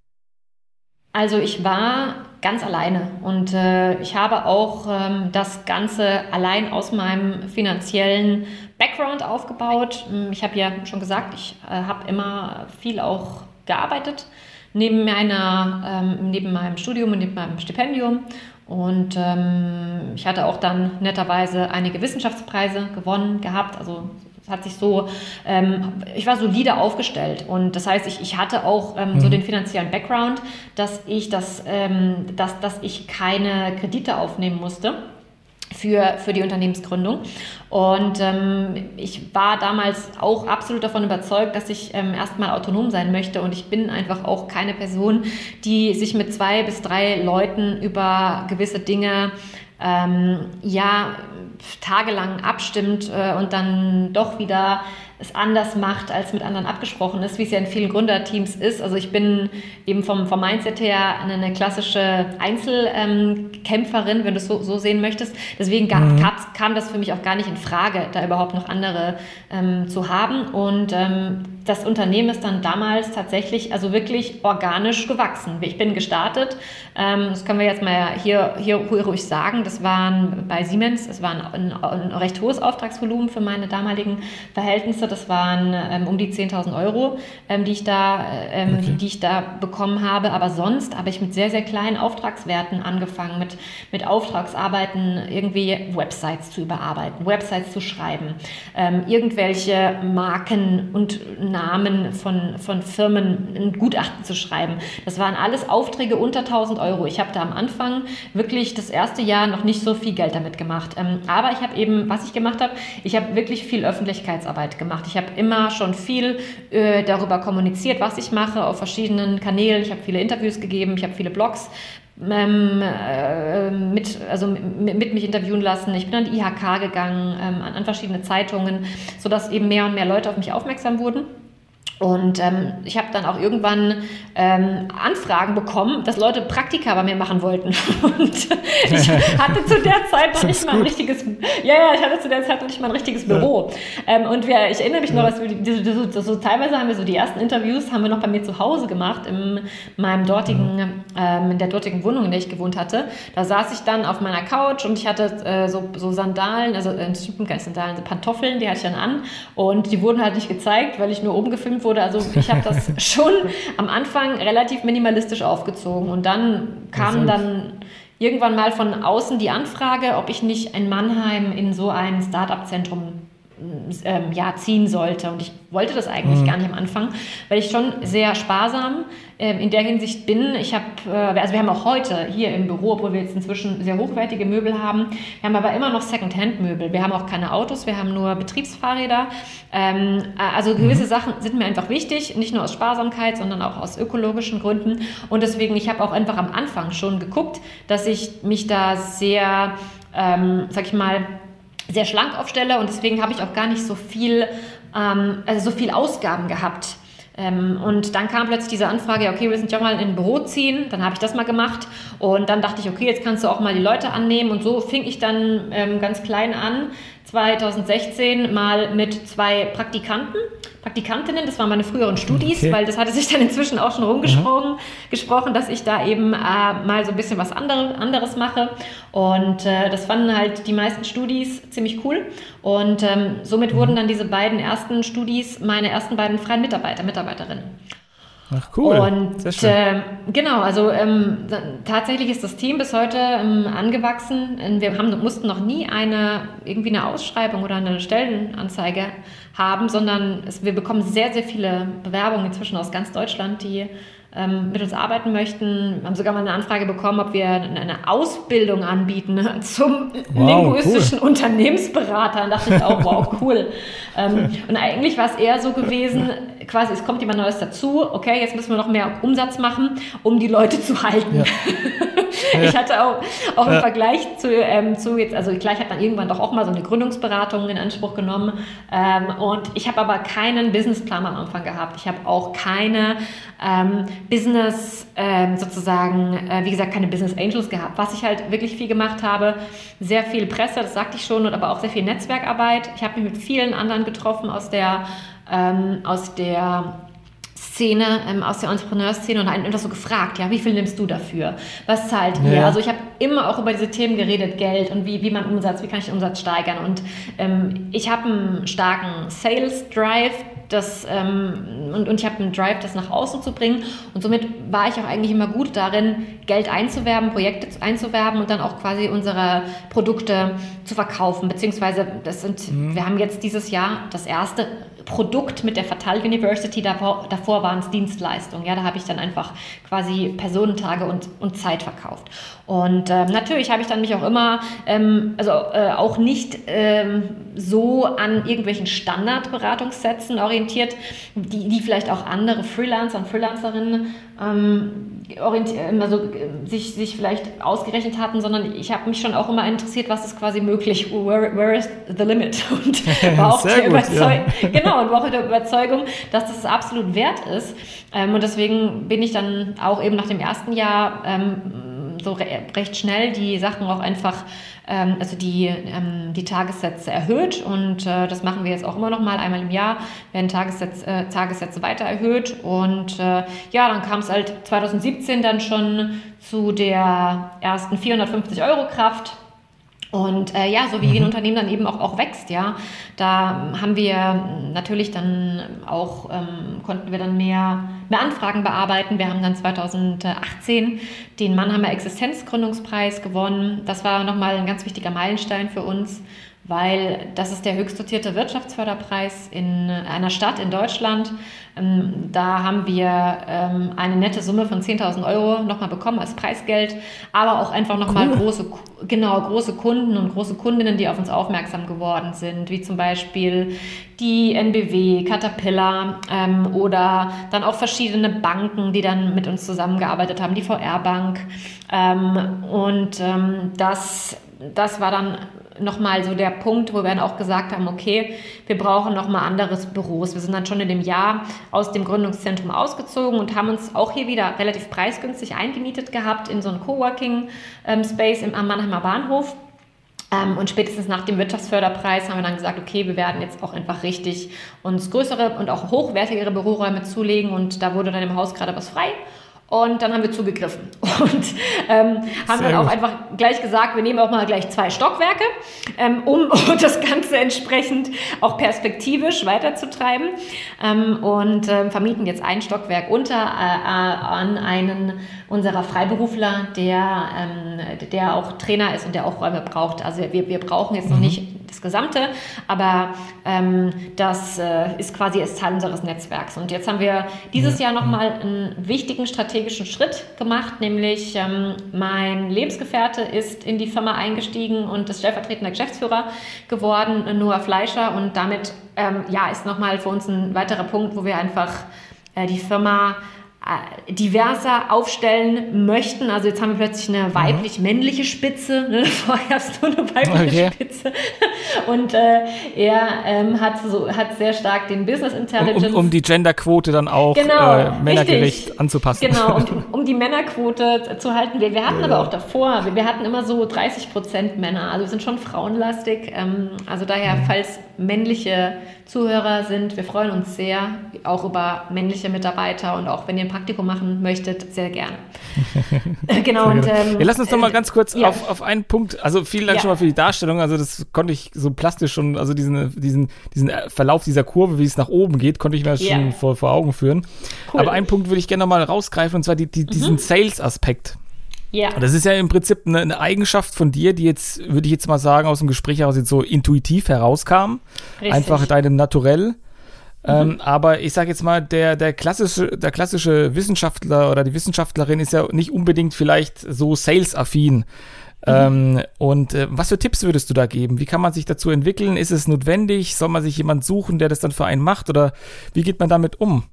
Speaker 2: Also ich war ganz alleine und äh, ich habe auch ähm, das Ganze allein aus meinem finanziellen Background aufgebaut. Hm, ich habe ja schon gesagt, ich äh, habe immer viel auch gearbeitet neben meiner, ähm, neben meinem Studium und neben meinem Stipendium. Und ähm, ich hatte auch dann netterweise einige Wissenschaftspreise gewonnen gehabt. Also es hat sich so, ähm, ich war solide aufgestellt. Und das heißt, ich, ich hatte auch ähm, mhm. so den finanziellen Background, dass ich das, ähm, dass, dass ich keine Kredite aufnehmen musste für, für die Unternehmensgründung. Und ähm, ich war damals auch absolut davon überzeugt, dass ich ähm, erstmal autonom sein möchte. Und ich bin einfach auch keine Person, die sich mit zwei bis drei Leuten über gewisse Dinge ähm, ja tagelang abstimmt äh, und dann doch wieder es anders macht, als mit anderen abgesprochen ist, wie es ja in vielen Gründerteams ist. Also ich bin eben vom, vom Mindset her eine, klassische Einzelkämpferin, wenn du es so, so sehen möchtest. Deswegen gab, mhm. kam das für mich auch gar nicht in Frage, da überhaupt noch andere ähm, zu haben. Und ähm, das Unternehmen ist dann damals tatsächlich, also wirklich organisch gewachsen. Ich bin gestartet, ähm, das können wir jetzt mal hier, hier ruhig sagen, das waren bei Siemens, es war ein, ein, recht hohes Auftragsvolumen für meine damaligen Verhältnisse. Das waren ähm, um die 10.000 Euro, ähm, die, ich da, ähm, okay. die, ich da bekommen habe. Aber sonst habe ich mit sehr, sehr kleinen Auftragswerten angefangen, mit, mit Auftragsarbeiten irgendwie Websites zu überarbeiten, Websites zu schreiben, irgendwelche Marken und Namen Namen von, von Firmen ein Gutachten zu schreiben. Das waren alles Aufträge unter 1000 Euro. Ich habe da am Anfang wirklich das erste Jahr noch nicht so viel Geld damit gemacht. Ähm, aber ich habe eben, was ich gemacht habe, ich habe wirklich viel Öffentlichkeitsarbeit gemacht. Ich habe immer schon viel äh, darüber kommuniziert, was ich mache auf verschiedenen Kanälen. Ich habe viele Interviews gegeben, ich habe viele Blogs ähm, äh, mit, also mit, mich interviewen lassen. Ich bin an die IHK gegangen, ähm, an verschiedene Zeitungen, sodass eben mehr und mehr Leute auf mich aufmerksam wurden. Und ähm, ich habe dann auch irgendwann ähm, Anfragen bekommen, dass Leute Praktika bei mir machen wollten. <laughs> Und ich hatte zu der Zeit noch nicht mal ein richtiges, ja, ja, ich hatte zu der Zeit noch nicht mal ein richtiges Büro. Ja. Ähm, und wir, ich erinnere mich noch, dass wir die, so, so, teilweise haben wir so die ersten Interviews haben wir noch bei mir zu Hause gemacht in meinem dortigen, ähm, in der dortigen Wohnung, in der ich gewohnt hatte. Da saß ich dann auf meiner Couch und ich hatte äh, so, so Sandalen, also äh, Sandalen, Pantoffeln, die hatte ich dann an und die wurden halt nicht gezeigt, weil ich nur oben gefilmt wurde wurde. Also ich habe das <laughs> schon am Anfang relativ minimalistisch aufgezogen und dann kam dann irgendwann mal von außen die Anfrage, ob ich nicht in Mannheim in so ein Start-up-Zentrum ähm, ja, ziehen sollte. Und ich wollte das eigentlich mhm. gar nicht am Anfang, weil ich schon sehr sparsam ähm, in der Hinsicht bin. Ich habe, äh, also wir haben auch heute hier im Büro, obwohl wir jetzt inzwischen sehr hochwertige Möbel haben, wir haben aber immer noch Second-Hand-Möbel. Wir haben auch keine Autos, wir haben nur Betriebsfahrräder. Ähm, äh, also gewisse mhm. Sachen sind mir einfach wichtig, nicht nur aus Sparsamkeit, sondern auch aus ökologischen Gründen. Und deswegen, ich habe auch einfach am Anfang schon geguckt, dass ich mich da sehr, ähm, sag ich mal, sehr schlank aufstelle und deswegen habe ich auch gar nicht so viel, ähm, also so viel Ausgaben gehabt. Ähm, und dann kam plötzlich diese Anfrage, okay, wir sind ja mal in ein Büro ziehen. Dann habe ich das mal gemacht und dann dachte ich, okay, jetzt kannst du auch mal die Leute annehmen und so fing ich dann ähm, ganz klein an, 2016 mal mit zwei Praktikanten, Praktikantinnen, das waren meine früheren Studis, okay. weil das hatte sich dann inzwischen auch schon rumgesprochen, mhm. gesprochen, dass ich da eben äh, mal so ein bisschen was andere, anderes mache. Und äh, das fanden halt die meisten Studis ziemlich cool. Und ähm, somit mhm. wurden dann diese beiden ersten Studis meine ersten beiden freien Mitarbeiter, Mitarbeiterinnen.
Speaker 1: Ach cool.
Speaker 2: Und äh, genau, also ähm, tatsächlich ist das Team bis heute ähm, angewachsen. Wir haben, mussten noch nie eine irgendwie eine Ausschreibung oder eine Stellenanzeige haben, sondern es, wir bekommen sehr, sehr viele Bewerbungen inzwischen aus ganz Deutschland, die ähm, mit uns arbeiten möchten. Wir haben sogar mal eine Anfrage bekommen, ob wir eine Ausbildung anbieten zum wow, linguistischen cool. Unternehmensberater. Und dachte ich auch, wow, cool. ähm, und eigentlich war es eher so gewesen, quasi, es kommt jemand Neues dazu, okay, jetzt müssen wir noch mehr Umsatz machen, um die Leute zu halten. Ja. <laughs> ich hatte auch, auch im Vergleich zu, ähm, zu jetzt, also gleich hat dann irgendwann doch auch mal so eine Gründungsberatung in Anspruch genommen. Ähm, und ich habe aber keinen Businessplan am Anfang gehabt. Ich habe auch keine ähm, Business, ähm, sozusagen, äh, wie gesagt, keine Business Angels gehabt. Was ich halt wirklich viel gemacht habe, sehr viel Presse, das sagte ich schon, und aber auch sehr viel Netzwerkarbeit. Ich habe mich mit vielen anderen getroffen aus der, ähm, aus der Szene, ähm, aus der Entrepreneurszene und einfach so gefragt, ja, wie viel nimmst du dafür? Was zahlt ihr? Ja. Also ich habe immer auch über diese Themen geredet, Geld und wie, wie man Umsatz, wie kann ich den Umsatz steigern? Und ähm, ich habe einen starken Sales Drive, das, ähm, und, und ich habe einen Drive, das nach außen zu bringen. Und somit war ich auch eigentlich immer gut darin, Geld einzuwerben, Projekte einzuwerben und dann auch quasi unsere Produkte zu verkaufen. Beziehungsweise, das sind, mhm. wir haben jetzt dieses Jahr das erste Produkt mit der Fatal University, davor, davor waren es Dienstleistungen. Ja, da habe ich dann einfach quasi Personentage und, und Zeit verkauft. Und ähm, natürlich habe ich dann mich auch immer, ähm, also äh, auch nicht ähm, so an irgendwelchen Standardberatungssätzen orientiert, die, die vielleicht auch andere Freelancer und Freelancerinnen ähm, ähm, also, sich, sich vielleicht ausgerechnet hatten, sondern ich habe mich schon auch immer interessiert, was ist quasi möglich, where, where is the limit? <laughs> Und war auch der Überzeugung, ja. genau, und war auch der Überzeugung, dass das absolut wert ist. Ähm, und deswegen bin ich dann auch eben nach dem ersten Jahr ähm, so re recht schnell die Sachen auch einfach ähm, also die, ähm, die Tagessätze erhöht. Und äh, das machen wir jetzt auch immer noch mal einmal im Jahr, werden Tagessätze, äh, Tagessätze weiter erhöht. Und äh, ja, dann kam es halt 2017 dann schon zu der ersten 450 Euro Kraft und äh, ja, so wie mhm. ein Unternehmen dann eben auch, auch wächst, ja, da haben wir natürlich dann auch, ähm, konnten wir dann mehr, mehr Anfragen bearbeiten. Wir haben dann 2018 den Mannheimer Existenzgründungspreis gewonnen. Das war nochmal ein ganz wichtiger Meilenstein für uns weil das ist der höchst dotierte Wirtschaftsförderpreis in einer Stadt in Deutschland. Ähm, da haben wir ähm, eine nette Summe von 10.000 Euro nochmal bekommen als Preisgeld, aber auch einfach nochmal cool. große, genau, große Kunden und große Kundinnen, die auf uns aufmerksam geworden sind, wie zum Beispiel die NBW, Caterpillar ähm, oder dann auch verschiedene Banken, die dann mit uns zusammengearbeitet haben, die VR-Bank. und das, das war dann nochmal so der Punkt, wo wir dann auch gesagt haben, okay, wir brauchen nochmal anderes Büros. Wir sind dann schon in dem Jahr aus dem Gründungszentrum ausgezogen und haben uns auch hier wieder relativ preisgünstig eingemietet gehabt in so einen Coworking-Space ähm, am Mannheimer Bahnhof. Ähm, und spätestens nach dem Wirtschaftsförderpreis haben wir dann gesagt, okay, wir werden jetzt auch einfach richtig uns größere und auch hochwertigere Büroräume zulegen. Und da wurde dann im Haus gerade was frei. Und dann haben wir zugegriffen <laughs> und ähm, haben Sehr dann auch gut. einfach gleich gesagt, wir nehmen auch mal gleich zwei Stockwerke, ähm, <laughs> um das Ganze entsprechend auch perspektivisch weiterzutreiben ähm, und ähm, vermieten jetzt ein Stockwerk unter äh, äh, an einen unserer Freiberufler, der, ähm, der auch Trainer ist und der auch Räume braucht. Also wir, wir brauchen jetzt noch mhm. nicht das Gesamte, aber ähm, das äh, ist quasi als Teil unseres Netzwerks. Und jetzt haben wir dieses ja. Jahr nochmal einen wichtigen strategischen Schritt gemacht, nämlich ähm, mein Lebensgefährte ist in die Firma eingestiegen und ist stellvertretender Geschäftsführer geworden, Noah Fleischer. Und damit ähm, ja, ist nochmal für uns ein weiterer Punkt, wo wir einfach äh, die Firma diverser aufstellen möchten. Also jetzt haben wir plötzlich eine mhm. weiblich-männliche Spitze. Ne? <laughs> Vorher hast du eine weibliche okay. Spitze. <laughs> Und äh, er ähm, hat, so, hat sehr stark den Business Intelligence.
Speaker 1: Um, um die Genderquote dann auch genau, äh, männergerecht richtig. anzupassen.
Speaker 2: Genau, um, <laughs> um, die Männerquote zu halten. Wir, wir hatten ja. aber auch davor, wir, wir, hatten immer so 30 Prozent Männer. Also wir sind schon frauenlastig. Ähm, also daher, mhm. falls männliche Zuhörer sind. Wir freuen uns sehr, auch über männliche Mitarbeiter und auch wenn ihr ein Praktikum machen möchtet, sehr gerne. <laughs>
Speaker 1: genau. Und, ähm, ja, lass uns doch mal ganz kurz ja. auf, auf einen Punkt, also vielen Dank ja. schon mal für die Darstellung, also das konnte ich so plastisch schon, also diesen, diesen, diesen Verlauf dieser Kurve, wie es nach oben geht, konnte ich mir schon vor, vor Augen führen. Cool. Aber einen Punkt würde ich gerne noch mal rausgreifen und zwar die, die, diesen mhm. Sales-Aspekt. Ja. Das ist ja im Prinzip eine, eine, Eigenschaft von dir, die jetzt, würde ich jetzt mal sagen, aus dem Gespräch heraus jetzt so intuitiv herauskam. Richtig. Einfach deinem Naturell. Ähm, mhm. Ähm, aber ich sage jetzt mal, der, der, klassische, der klassische Wissenschaftler oder die Wissenschaftlerin ist ja nicht unbedingt vielleicht so sales-affin. Mhm. Ähm, und äh, was für Tipps würdest du da geben? Wie kann man sich dazu entwickeln? Ist es notwendig? Soll man sich jemand suchen, der das dann für einen macht? Oder wie geht man damit um?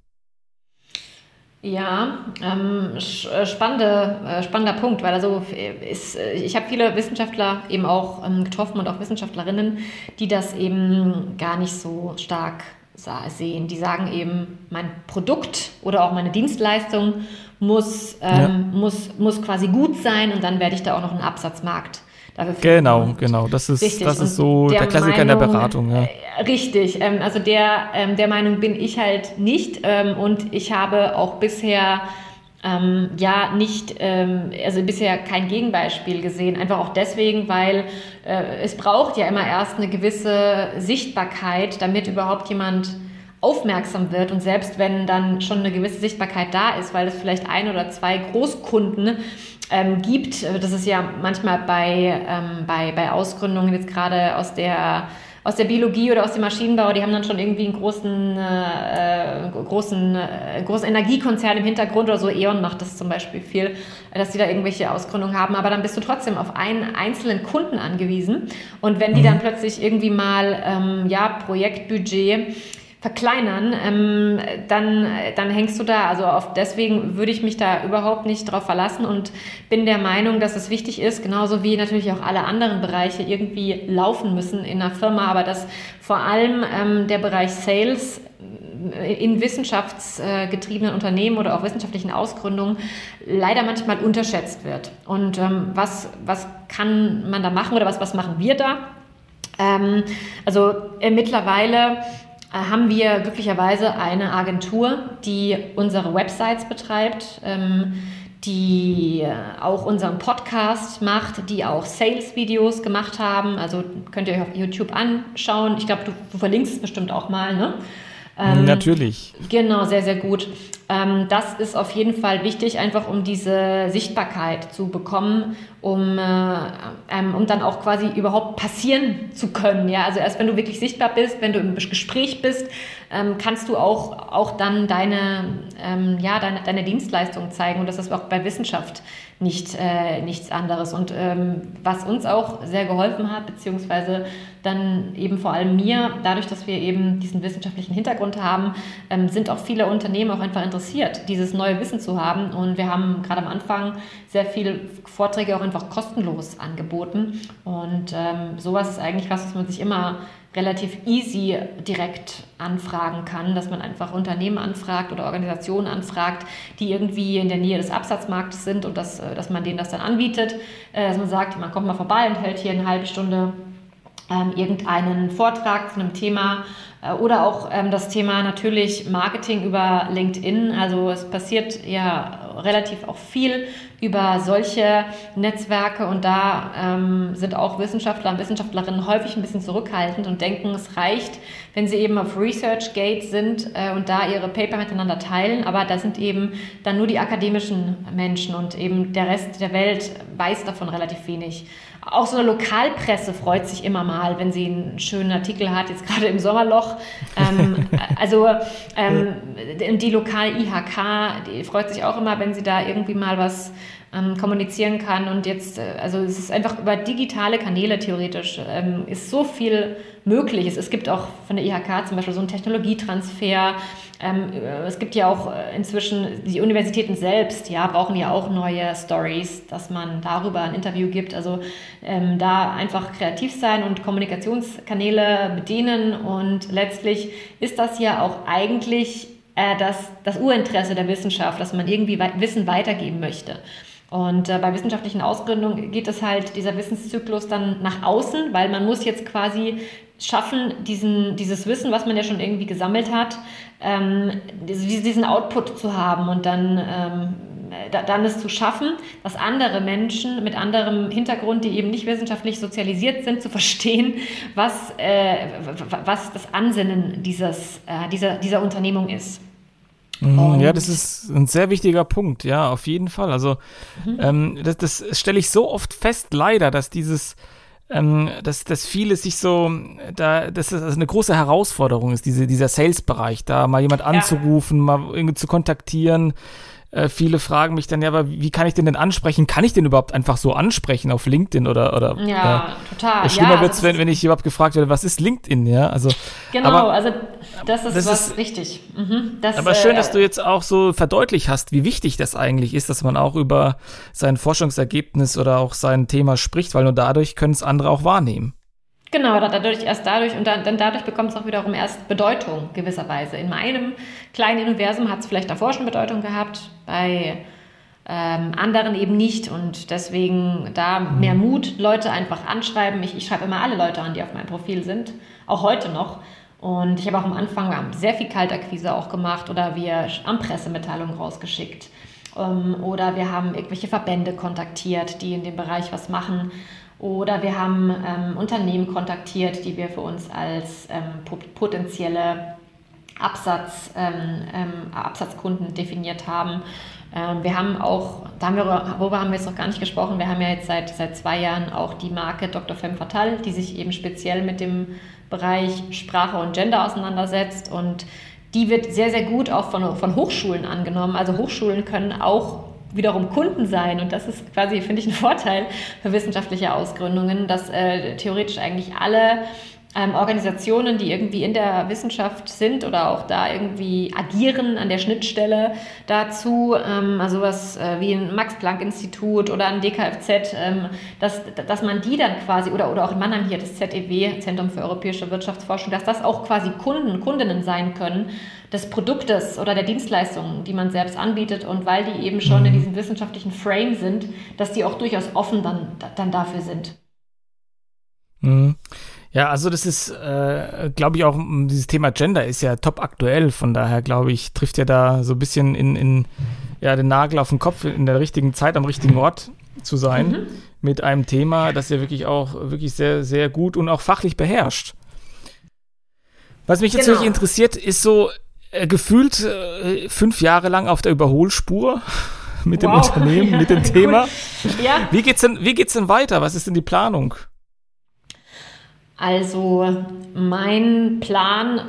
Speaker 2: Ja, ähm, äh, spannende, äh, spannender Punkt, weil also ist, äh, ich habe viele Wissenschaftler eben auch ähm, getroffen und auch Wissenschaftlerinnen, die das eben gar nicht so stark sehen. Die sagen eben, mein Produkt oder auch meine Dienstleistung muss, ähm, ja. muss, muss quasi gut sein und dann werde ich da auch noch einen Absatzmarkt
Speaker 1: dafür finden. Genau, genau. Das ist, richtig. das ist so der, der Klassiker Meinung, in der Beratung. Ja.
Speaker 2: Äh, richtig. Ähm, also der, ähm, der Meinung bin ich halt nicht. Ähm, und ich habe auch bisher ähm, ja nicht, ähm, also bisher kein Gegenbeispiel gesehen. Einfach auch deswegen, weil äh, es braucht ja immer erst eine gewisse Sichtbarkeit, damit überhaupt jemand aufmerksam wird und selbst wenn dann schon eine gewisse Sichtbarkeit da ist, weil es vielleicht ein oder zwei Großkunden ähm, gibt, äh, das ist ja manchmal bei, ähm, bei, bei Ausgründungen jetzt gerade aus der aus der Biologie oder aus dem Maschinenbau, die haben dann schon irgendwie einen großen, äh, großen, äh, großen Energiekonzern im Hintergrund oder so. E.ON macht das zum Beispiel viel, dass die da irgendwelche Ausgründungen haben. Aber dann bist du trotzdem auf einen einzelnen Kunden angewiesen. Und wenn die mhm. dann plötzlich irgendwie mal, ähm, ja, Projektbudget verkleinern, ähm, dann, dann hängst du da. Also auf, deswegen würde ich mich da überhaupt nicht drauf verlassen und bin der Meinung, dass es wichtig ist, genauso wie natürlich auch alle anderen Bereiche irgendwie laufen müssen in einer Firma, aber dass vor allem ähm, der Bereich Sales in wissenschaftsgetriebenen Unternehmen oder auch wissenschaftlichen Ausgründungen leider manchmal unterschätzt wird. Und ähm, was, was kann man da machen oder was, was machen wir da? Ähm, also äh, mittlerweile äh, haben wir glücklicherweise eine Agentur, die unsere Websites betreibt, ähm, die äh, auch unseren Podcast macht, die auch Sales-Videos gemacht haben. Also könnt ihr euch auf YouTube anschauen. Ich glaube, du, du verlinkst es bestimmt auch mal, ne?
Speaker 1: Ähm, Natürlich.
Speaker 2: Genau, sehr, sehr gut. Ähm, das ist auf jeden Fall wichtig, einfach um diese Sichtbarkeit zu bekommen, um, äh, ähm, um dann auch quasi überhaupt passieren zu können. Ja? Also erst wenn du wirklich sichtbar bist, wenn du im Gespräch bist, ähm, kannst du auch, auch dann deine, ähm, ja, deine, deine Dienstleistung zeigen. Und das ist auch bei Wissenschaft nicht, äh, nichts anderes. Und ähm, was uns auch sehr geholfen hat, beziehungsweise dann eben vor allem mir, dadurch, dass wir eben diesen wissenschaftlichen Hintergrund haben, ähm, sind auch viele Unternehmen auch einfach interessiert, dieses neue Wissen zu haben. Und wir haben gerade am Anfang sehr viele Vorträge auch einfach kostenlos angeboten. Und ähm, sowas ist eigentlich was, was man sich immer relativ easy direkt anfragen kann, dass man einfach Unternehmen anfragt oder Organisationen anfragt, die irgendwie in der Nähe des Absatzmarktes sind und dass, äh, dass man denen das dann anbietet, äh, dass man sagt, man kommt mal vorbei und hält hier eine halbe Stunde ähm, irgendeinen Vortrag zu einem Thema äh, oder auch ähm, das Thema natürlich Marketing über LinkedIn. Also es passiert ja relativ auch viel über solche Netzwerke und da ähm, sind auch Wissenschaftler und Wissenschaftlerinnen häufig ein bisschen zurückhaltend und denken, es reicht, wenn sie eben auf ResearchGate sind äh, und da ihre Paper miteinander teilen, aber da sind eben dann nur die akademischen Menschen und eben der Rest der Welt weiß davon relativ wenig. Auch so eine Lokalpresse freut sich immer mal, wenn sie einen schönen Artikel hat, jetzt gerade im Sommerloch. Ähm, <laughs> also ähm, die lokale IHK, die freut sich auch immer, wenn sie da irgendwie mal was ähm, kommunizieren kann. Und jetzt, äh, also es ist einfach über digitale Kanäle theoretisch, ähm, ist so viel möglich. Es, es gibt auch von der IHK zum Beispiel so einen Technologietransfer. Ähm, äh, es gibt ja auch äh, inzwischen die Universitäten selbst, ja, brauchen ja auch neue Stories, dass man darüber ein Interview gibt. Also ähm, da einfach kreativ sein und Kommunikationskanäle bedienen. Und letztlich ist das ja auch eigentlich äh, das, das Urinteresse der Wissenschaft, dass man irgendwie Wissen weitergeben möchte. Und äh, bei wissenschaftlichen Ausgründungen geht es halt dieser Wissenszyklus dann nach außen, weil man muss jetzt quasi schaffen, diesen, dieses Wissen, was man ja schon irgendwie gesammelt hat, ähm, diesen Output zu haben und dann, ähm, da, dann es zu schaffen, dass andere Menschen mit anderem Hintergrund, die eben nicht wissenschaftlich sozialisiert sind, zu verstehen, was, äh, was das Ansinnen dieses, äh, dieser, dieser Unternehmung ist.
Speaker 1: Mhm, ja, das ist ein sehr wichtiger Punkt, ja, auf jeden Fall. Also mhm. ähm, das, das stelle ich so oft fest, leider, dass dieses, ähm, dass, dass viele sich so, da, dass das eine große Herausforderung ist, diese, dieser Sales-Bereich, da mal jemand anzurufen, ja. mal irgendwie zu kontaktieren, äh, viele fragen mich dann ja, aber wie kann ich den denn ansprechen? Kann ich den überhaupt einfach so ansprechen auf LinkedIn oder oder?
Speaker 2: Ja, äh, total.
Speaker 1: Schlimmer
Speaker 2: ja,
Speaker 1: wird's, wenn, wenn ich überhaupt gefragt werde, was ist LinkedIn? Ja, also
Speaker 2: genau, aber, also das ist das was ist, richtig.
Speaker 1: Mhm, das, aber schön, äh, dass du jetzt auch so verdeutlicht hast, wie wichtig das eigentlich ist, dass man auch über sein Forschungsergebnis oder auch sein Thema spricht, weil nur dadurch können es andere auch wahrnehmen.
Speaker 2: Genau, dadurch, erst dadurch und dann, dann dadurch bekommt es auch wiederum erst Bedeutung gewisserweise. In meinem kleinen Universum hat es vielleicht davor schon Bedeutung gehabt. Bei ähm, anderen eben nicht. Und deswegen da mehr mhm. Mut, Leute einfach anschreiben. Ich, ich schreibe immer alle Leute an, die auf meinem Profil sind, auch heute noch. Und ich habe auch am Anfang sehr viel Kaltakquise auch gemacht oder wir haben Pressemitteilungen rausgeschickt. Ähm, oder wir haben irgendwelche Verbände kontaktiert, die in dem Bereich was machen. Oder wir haben ähm, Unternehmen kontaktiert, die wir für uns als ähm, potenzielle Absatz, ähm, ähm, Absatzkunden definiert haben. Ähm, wir haben auch, da haben wir, worüber haben wir jetzt noch gar nicht gesprochen, wir haben ja jetzt seit, seit zwei Jahren auch die Marke Dr. Femme Fatal, die sich eben speziell mit dem Bereich Sprache und Gender auseinandersetzt und die wird sehr, sehr gut auch von, von Hochschulen angenommen. Also Hochschulen können auch wiederum Kunden sein. Und das ist quasi, finde ich, ein Vorteil für wissenschaftliche Ausgründungen, dass äh, theoretisch eigentlich alle ähm, Organisationen, die irgendwie in der Wissenschaft sind oder auch da irgendwie agieren an der Schnittstelle dazu, ähm, also was äh, wie ein Max-Planck-Institut oder ein DKFZ, ähm, dass, dass man die dann quasi, oder, oder auch in Mannheim hier das ZEW, Zentrum für Europäische Wirtschaftsforschung, dass das auch quasi Kunden, Kundinnen sein können des Produktes oder der Dienstleistungen, die man selbst anbietet und weil die eben schon in mhm. diesem wissenschaftlichen Frame sind, dass die auch durchaus offen dann, dann dafür sind.
Speaker 1: Mhm. Ja, also das ist, äh, glaube ich, auch dieses Thema Gender ist ja top aktuell. Von daher, glaube ich, trifft ja da so ein bisschen in, in ja, den Nagel auf den Kopf, in der richtigen Zeit, am richtigen Ort zu sein, mhm. mit einem Thema, das ja wirklich auch wirklich sehr, sehr gut und auch fachlich beherrscht. Was mich jetzt genau. wirklich interessiert, ist so äh, gefühlt äh, fünf Jahre lang auf der Überholspur mit wow. dem Unternehmen, ja, mit dem <laughs> Thema. Ja. Wie geht's denn, wie geht's denn weiter? Was ist denn die Planung?
Speaker 2: Also mein Plan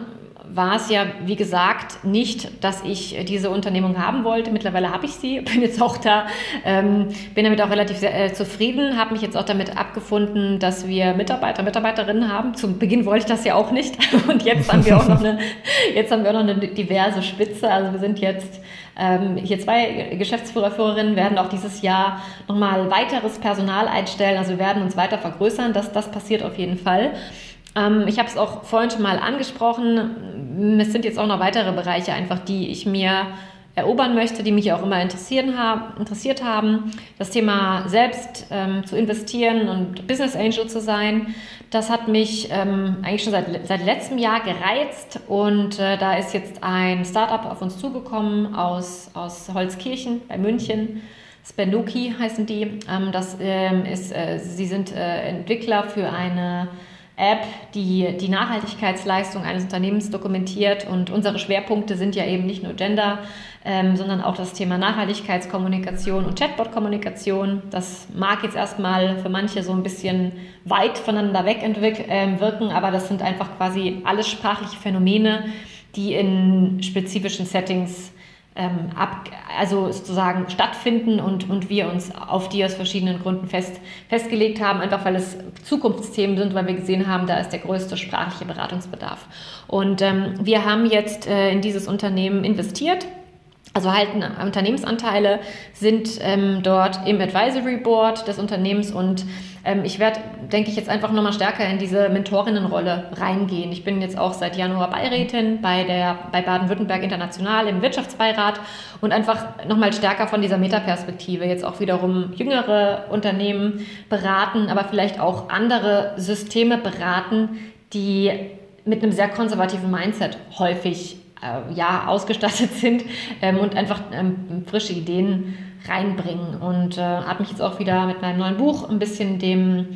Speaker 2: war es ja, wie gesagt, nicht, dass ich diese Unternehmung haben wollte. Mittlerweile habe ich sie, <laughs> bin jetzt auch da, ähm, bin damit auch relativ sehr, äh, zufrieden, habe mich jetzt auch damit abgefunden, dass wir Mitarbeiter, Mitarbeiterinnen haben. Zum Beginn wollte ich das ja auch nicht <laughs> und jetzt haben wir auch noch eine, <laughs> jetzt haben wir auch noch eine diverse Spitze. Also wir sind jetzt ähm, hier zwei Geschäftsführer, Führerinnen werden auch dieses Jahr nochmal weiteres Personal einstellen. Also wir werden uns weiter vergrößern. Das, das passiert auf jeden Fall. Ähm, ich habe es auch vorhin schon mal angesprochen. Es sind jetzt auch noch weitere Bereiche einfach, die ich mir erobern möchte, die mich auch immer interessieren haben, interessiert haben. Das Thema selbst ähm, zu investieren und Business Angel zu sein, das hat mich ähm, eigentlich schon seit, seit letztem Jahr gereizt und äh, da ist jetzt ein Startup auf uns zugekommen aus, aus Holzkirchen bei München. Spenduki heißen die. Ähm, das ähm, ist, äh, sie sind äh, Entwickler für eine App, die die Nachhaltigkeitsleistung eines Unternehmens dokumentiert. Und unsere Schwerpunkte sind ja eben nicht nur Gender, ähm, sondern auch das Thema Nachhaltigkeitskommunikation und Chatbot-Kommunikation. Das mag jetzt erstmal für manche so ein bisschen weit voneinander weg äh, wirken, aber das sind einfach quasi alles sprachliche Phänomene, die in spezifischen Settings ähm, ab, also sozusagen stattfinden und, und wir uns auf die aus verschiedenen Gründen fest, festgelegt haben, einfach weil es Zukunftsthemen sind, weil wir gesehen haben, da ist der größte sprachliche Beratungsbedarf. Und ähm, wir haben jetzt äh, in dieses Unternehmen investiert also halten Unternehmensanteile, sind ähm, dort im Advisory Board des Unternehmens und ähm, ich werde, denke ich, jetzt einfach nochmal stärker in diese Mentorinnenrolle reingehen. Ich bin jetzt auch seit Januar Beirätin bei, bei Baden-Württemberg International im Wirtschaftsbeirat und einfach nochmal stärker von dieser Metaperspektive jetzt auch wiederum jüngere Unternehmen beraten, aber vielleicht auch andere Systeme beraten, die mit einem sehr konservativen Mindset häufig äh, ja, ausgestattet <laughs> sind ähm, und einfach ähm, frische Ideen reinbringen. Und äh, habe mich jetzt auch wieder mit meinem neuen Buch ein bisschen dem,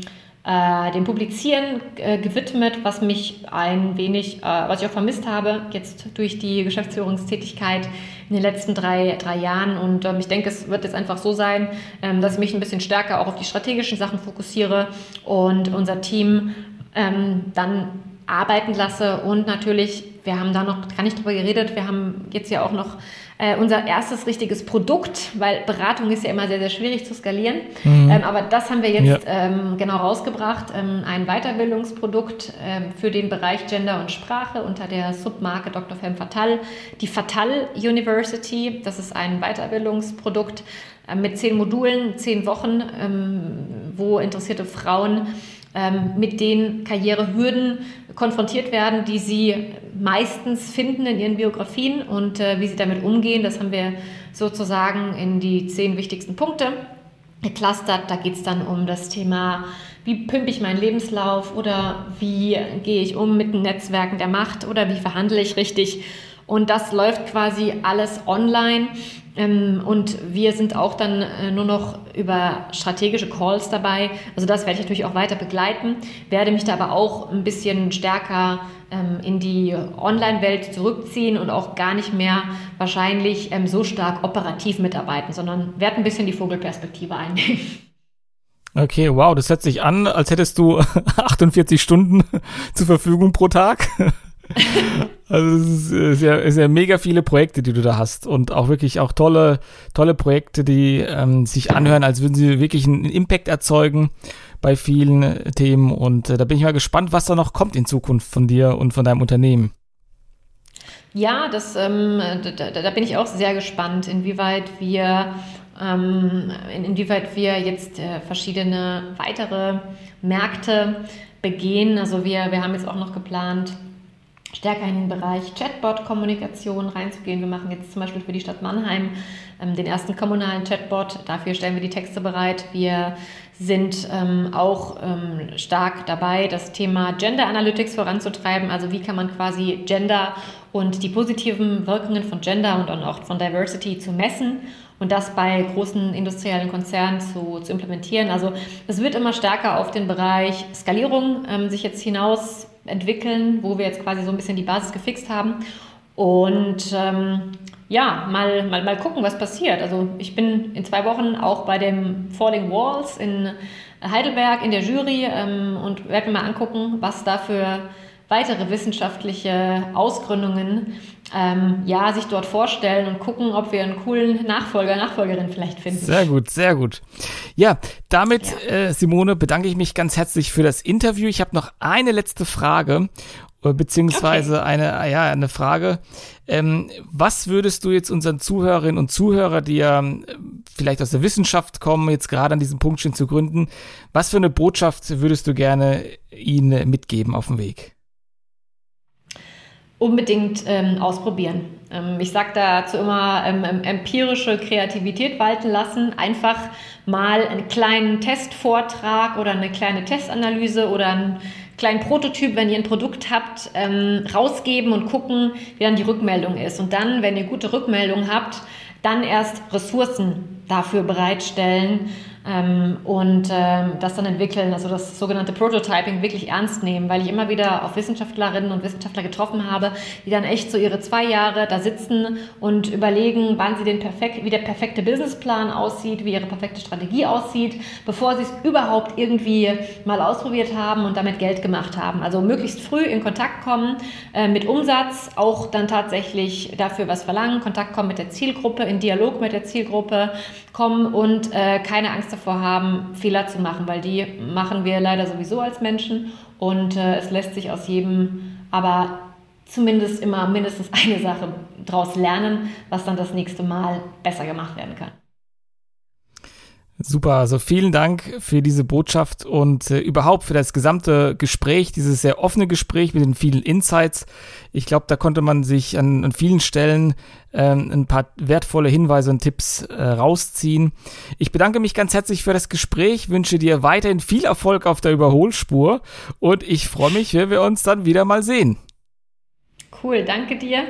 Speaker 2: äh, dem Publizieren äh, gewidmet, was mich ein wenig, äh, was ich auch vermisst habe, jetzt durch die Geschäftsführungstätigkeit in den letzten drei, drei Jahren. Und ähm, ich denke, es wird jetzt einfach so sein, ähm, dass ich mich ein bisschen stärker auch auf die strategischen Sachen fokussiere und unser Team ähm, dann arbeiten lasse und natürlich wir haben da noch gar nicht drüber geredet. Wir haben jetzt ja auch noch äh, unser erstes richtiges Produkt, weil Beratung ist ja immer sehr, sehr schwierig zu skalieren. Mhm. Ähm, aber das haben wir jetzt ja. ähm, genau rausgebracht. Ähm, ein Weiterbildungsprodukt ähm, für den Bereich Gender und Sprache unter der Submarke Dr. Femme Fatal. Die Fatal University, das ist ein Weiterbildungsprodukt äh, mit zehn Modulen, zehn Wochen, ähm, wo interessierte Frauen ähm, mit den Karrierehürden konfrontiert werden, die sie meistens finden in ihren Biografien und äh, wie sie damit umgehen. Das haben wir sozusagen in die zehn wichtigsten Punkte geclustert. Da geht es dann um das Thema, wie pimpe ich meinen Lebenslauf oder wie gehe ich um mit den Netzwerken der Macht oder wie verhandle ich richtig. Und das läuft quasi alles online. Ähm, und wir sind auch dann äh, nur noch über strategische Calls dabei. Also das werde ich natürlich auch weiter begleiten, werde mich da aber auch ein bisschen stärker ähm, in die Online-Welt zurückziehen und auch gar nicht mehr wahrscheinlich ähm, so stark operativ mitarbeiten, sondern werde ein bisschen die Vogelperspektive einnehmen.
Speaker 1: Okay, wow, das hört sich an, als hättest du <laughs> 48 Stunden <laughs> zur Verfügung pro Tag. Also es ist ja, ja mega viele Projekte, die du da hast und auch wirklich auch tolle, tolle Projekte, die ähm, sich anhören, als würden sie wirklich einen Impact erzeugen bei vielen äh, Themen und äh, da bin ich mal gespannt, was da noch kommt in Zukunft von dir und von deinem Unternehmen.
Speaker 2: Ja, das, ähm, da, da, bin ich auch sehr gespannt, inwieweit wir, ähm, inwieweit wir jetzt äh, verschiedene weitere Märkte begehen. Also wir, wir haben jetzt auch noch geplant, stärker in den Bereich Chatbot-Kommunikation reinzugehen. Wir machen jetzt zum Beispiel für die Stadt Mannheim ähm, den ersten kommunalen Chatbot. Dafür stellen wir die Texte bereit. Wir sind ähm, auch ähm, stark dabei, das Thema Gender Analytics voranzutreiben. Also wie kann man quasi Gender und die positiven Wirkungen von Gender und auch von Diversity zu messen und das bei großen industriellen Konzernen zu, zu implementieren. Also es wird immer stärker auf den Bereich Skalierung ähm, sich jetzt hinaus entwickeln, wo wir jetzt quasi so ein bisschen die Basis gefixt haben. Und ähm, ja, mal, mal, mal gucken, was passiert. Also ich bin in zwei Wochen auch bei dem Falling Walls in Heidelberg in der Jury ähm, und werde mir mal angucken, was da für weitere wissenschaftliche Ausgründungen ähm, ja, sich dort vorstellen und gucken, ob wir einen coolen Nachfolger, Nachfolgerin vielleicht finden.
Speaker 1: Sehr gut, sehr gut. Ja, damit, ja. Äh, Simone, bedanke ich mich ganz herzlich für das Interview. Ich habe noch eine letzte Frage, äh, beziehungsweise okay. eine, ja, eine Frage. Ähm, was würdest du jetzt unseren Zuhörerinnen und Zuhörern, die ja äh, vielleicht aus der Wissenschaft kommen, jetzt gerade an diesem Punkt stehen zu gründen, was für eine Botschaft würdest du gerne ihnen mitgeben auf dem Weg?
Speaker 2: Unbedingt ähm, ausprobieren. Ähm, ich sage dazu immer ähm, empirische Kreativität walten lassen. Einfach mal einen kleinen Testvortrag oder eine kleine Testanalyse oder einen kleinen Prototyp, wenn ihr ein Produkt habt, ähm, rausgeben und gucken, wie dann die Rückmeldung ist. Und dann, wenn ihr gute Rückmeldung habt, dann erst Ressourcen dafür bereitstellen ähm, und ähm, das dann entwickeln, also das sogenannte Prototyping wirklich ernst nehmen, weil ich immer wieder auf Wissenschaftlerinnen und Wissenschaftler getroffen habe, die dann echt so ihre zwei Jahre da sitzen und überlegen, wann sie den perfekt, wie der perfekte Businessplan aussieht, wie ihre perfekte Strategie aussieht, bevor sie es überhaupt irgendwie mal ausprobiert haben und damit Geld gemacht haben. Also möglichst früh in Kontakt kommen äh, mit Umsatz, auch dann tatsächlich dafür was verlangen, Kontakt kommen mit der Zielgruppe, in Dialog mit der Zielgruppe kommen und äh, keine Angst davor haben, Fehler zu machen, weil die machen wir leider sowieso als Menschen und äh, es lässt sich aus jedem aber zumindest immer mindestens <laughs> eine Sache daraus lernen, was dann das nächste Mal besser gemacht werden kann.
Speaker 1: Super, also vielen Dank für diese Botschaft und äh, überhaupt für das gesamte Gespräch, dieses sehr offene Gespräch mit den vielen Insights. Ich glaube, da konnte man sich an, an vielen Stellen ähm, ein paar wertvolle Hinweise und Tipps äh, rausziehen. Ich bedanke mich ganz herzlich für das Gespräch, wünsche dir weiterhin viel Erfolg auf der Überholspur und ich freue mich, wenn wir uns dann wieder mal sehen.
Speaker 2: Cool, danke dir